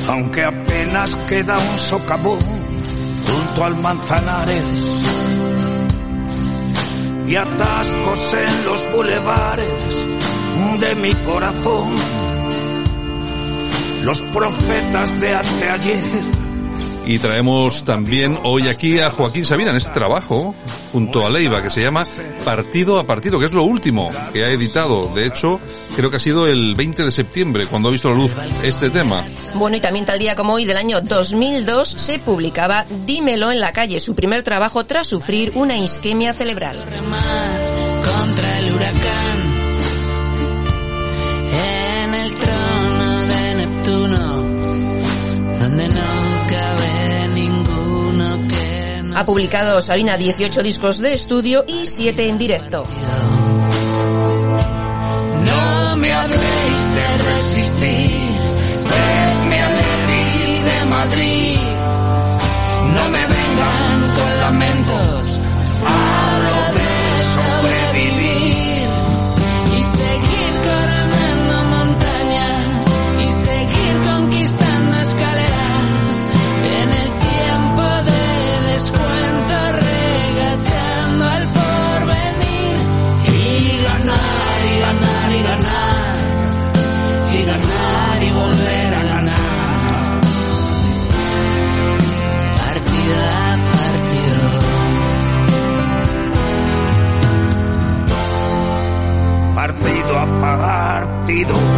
aunque apenas queda un socavón al Manzanares y atascos en los bulevares de mi corazón. Los profetas de anteayer Y traemos también hoy aquí a Joaquín Sabina en este trabajo, junto a Leiva, que se llama Partido a Partido, que es lo último que ha editado. De hecho, creo que ha sido el 20 de septiembre cuando ha visto la luz este tema. Bueno, y también tal día como hoy del año 2002 se publicaba Dímelo en la calle, su primer trabajo tras sufrir una isquemia cerebral. contra el huracán en el trono de Neptuno donde no cabe ninguno que Ha publicado Sabina 18 discos de estudio y 7 en directo. Habléis de resistir. Es mi alegría de Madrid. No me vengan con lamentos. Hablo de sobrevivir partido.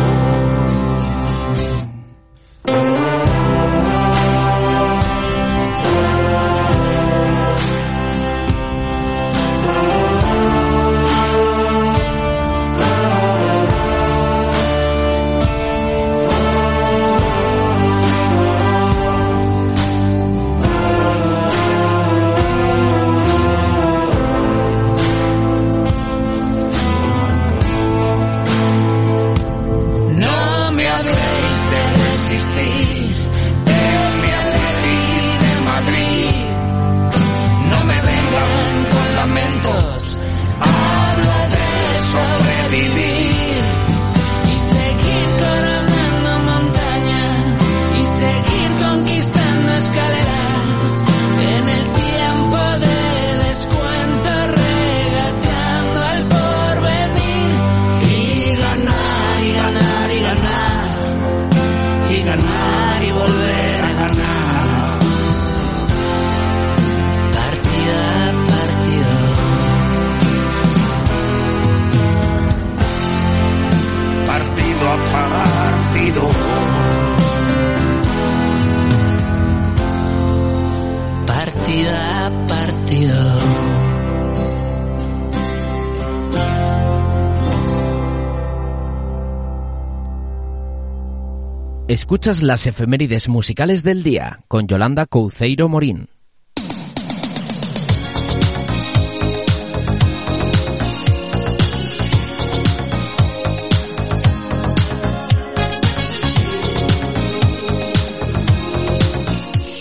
Escuchas las efemérides musicales del día con Yolanda Couceiro Morín.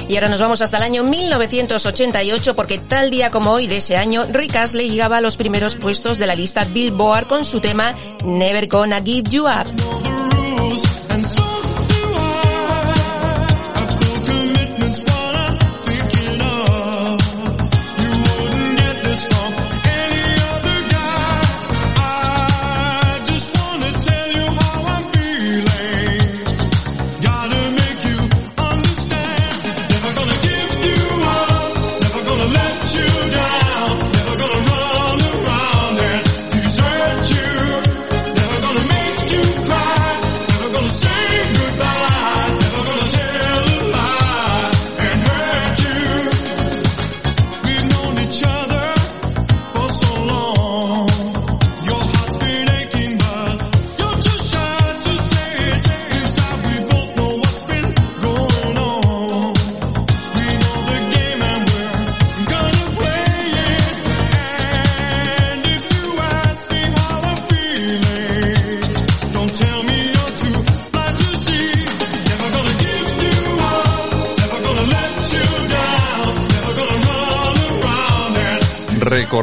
Y ahora nos vamos hasta el año 1988 porque tal día como hoy de ese año, Rick Astley llegaba a los primeros puestos de la lista Billboard con su tema Never Gonna Give You Up.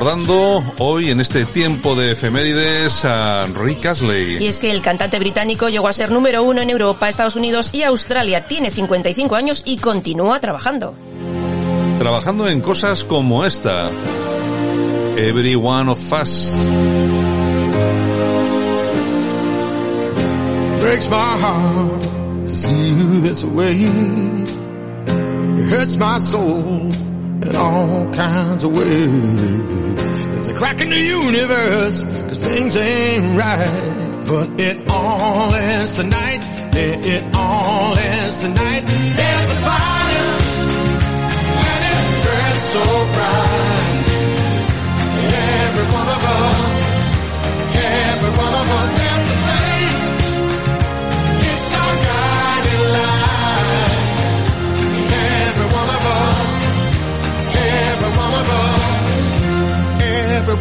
Recordando hoy en este tiempo de efemérides a Rick Astley. Y es que el cantante británico llegó a ser número uno en Europa, Estados Unidos y Australia. Tiene 55 años y continúa trabajando. Trabajando en cosas como esta. Every one of us. breaks my heart to see you this way. It hurts my soul in all kinds of ways. Crack in the universe, cause things ain't right. But it all ends tonight. Yeah, it all ends tonight. There's a fire, and it burns so bright. Every one of us,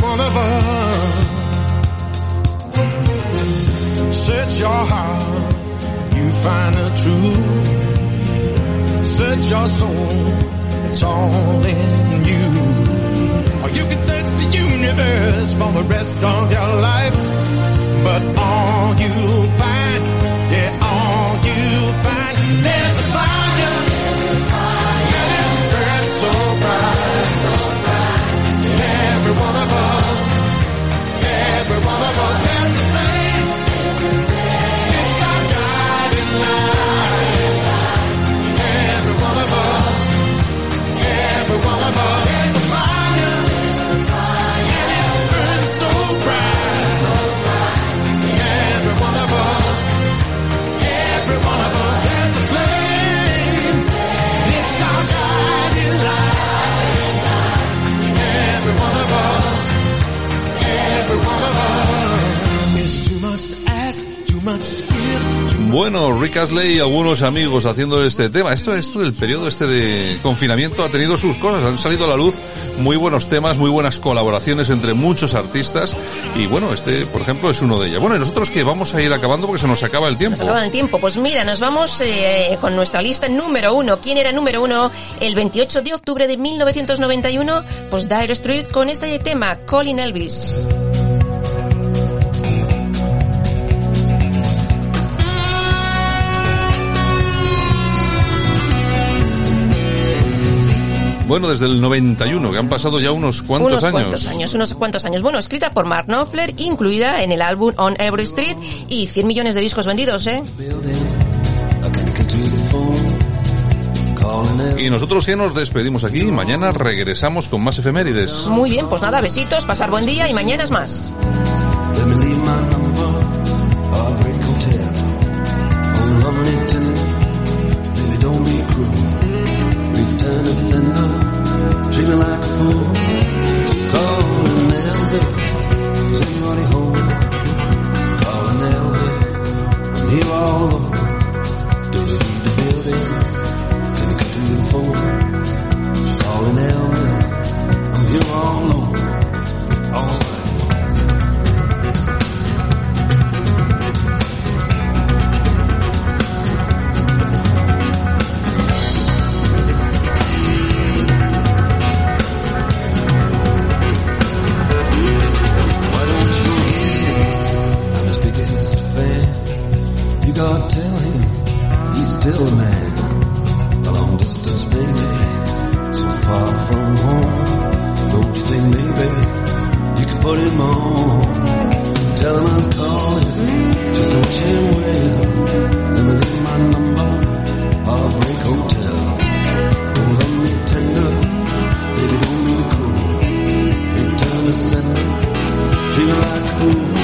one of us. Search your heart, you find the truth. Search your soul, it's all in you. Or you can search the universe for the rest of your life. But all you'll Astley y algunos amigos haciendo este tema. Esto, esto del periodo este de confinamiento ha tenido sus cosas. Han salido a la luz muy buenos temas, muy buenas colaboraciones entre muchos artistas. Y bueno, este, por ejemplo, es uno de ellos. Bueno, y nosotros que vamos a ir acabando porque se nos acaba el tiempo. Acaba el tiempo. Pues mira, nos vamos eh, con nuestra lista número uno. ¿Quién era número uno el 28 de octubre de 1991? Pues Dire Street con este tema, Colin Elvis. Bueno, desde el 91, que han pasado ya unos cuantos unos años. cuantos años, unos cuantos años. Bueno, escrita por Mark Knopfler, incluida en el álbum On Every Street y 100 millones de discos vendidos, ¿eh? Y nosotros que nos despedimos aquí, mañana regresamos con más efemérides. Muy bien, pues nada, besitos, pasar buen día y mañana es más. like a fool. Elvis, all of God tell him he's still a man. A long distance baby, so far from home. Don't you think maybe you can put him on? Tell him I was calling, just wish him well. Let me leave my number, Heartbreak Hotel. Hold on me tender, baby don't be cruel. Return to sender, treat me like a fool.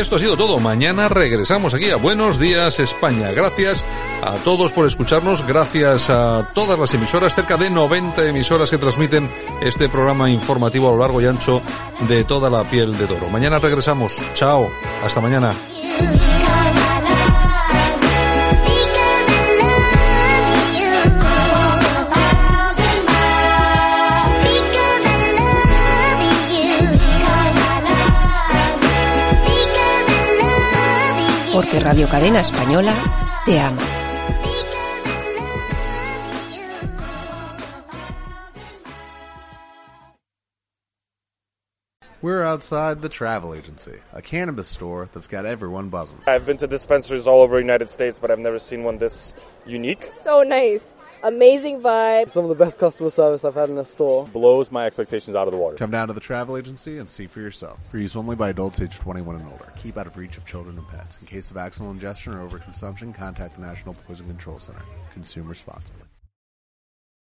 Esto ha sido todo. Mañana regresamos aquí a Buenos Días España. Gracias a todos por escucharnos. Gracias a todas las emisoras, cerca de 90 emisoras que transmiten este programa informativo a lo largo y ancho de toda la piel de toro. Mañana regresamos. Chao. Hasta mañana. Porque Radio Cadena Española te ama. We're outside the travel agency, a cannabis store that's got everyone buzzing. I've been to dispensaries all over the United States, but I've never seen one this unique. So nice. Amazing vibe. Some of the best customer service I've had in a store. Blows my expectations out of the water. Come down to the travel agency and see for yourself. For use only by adults age 21 and older. Keep out of reach of children and pets. In case of accidental ingestion or overconsumption, contact the National Poison Control Center. Consume responsibly.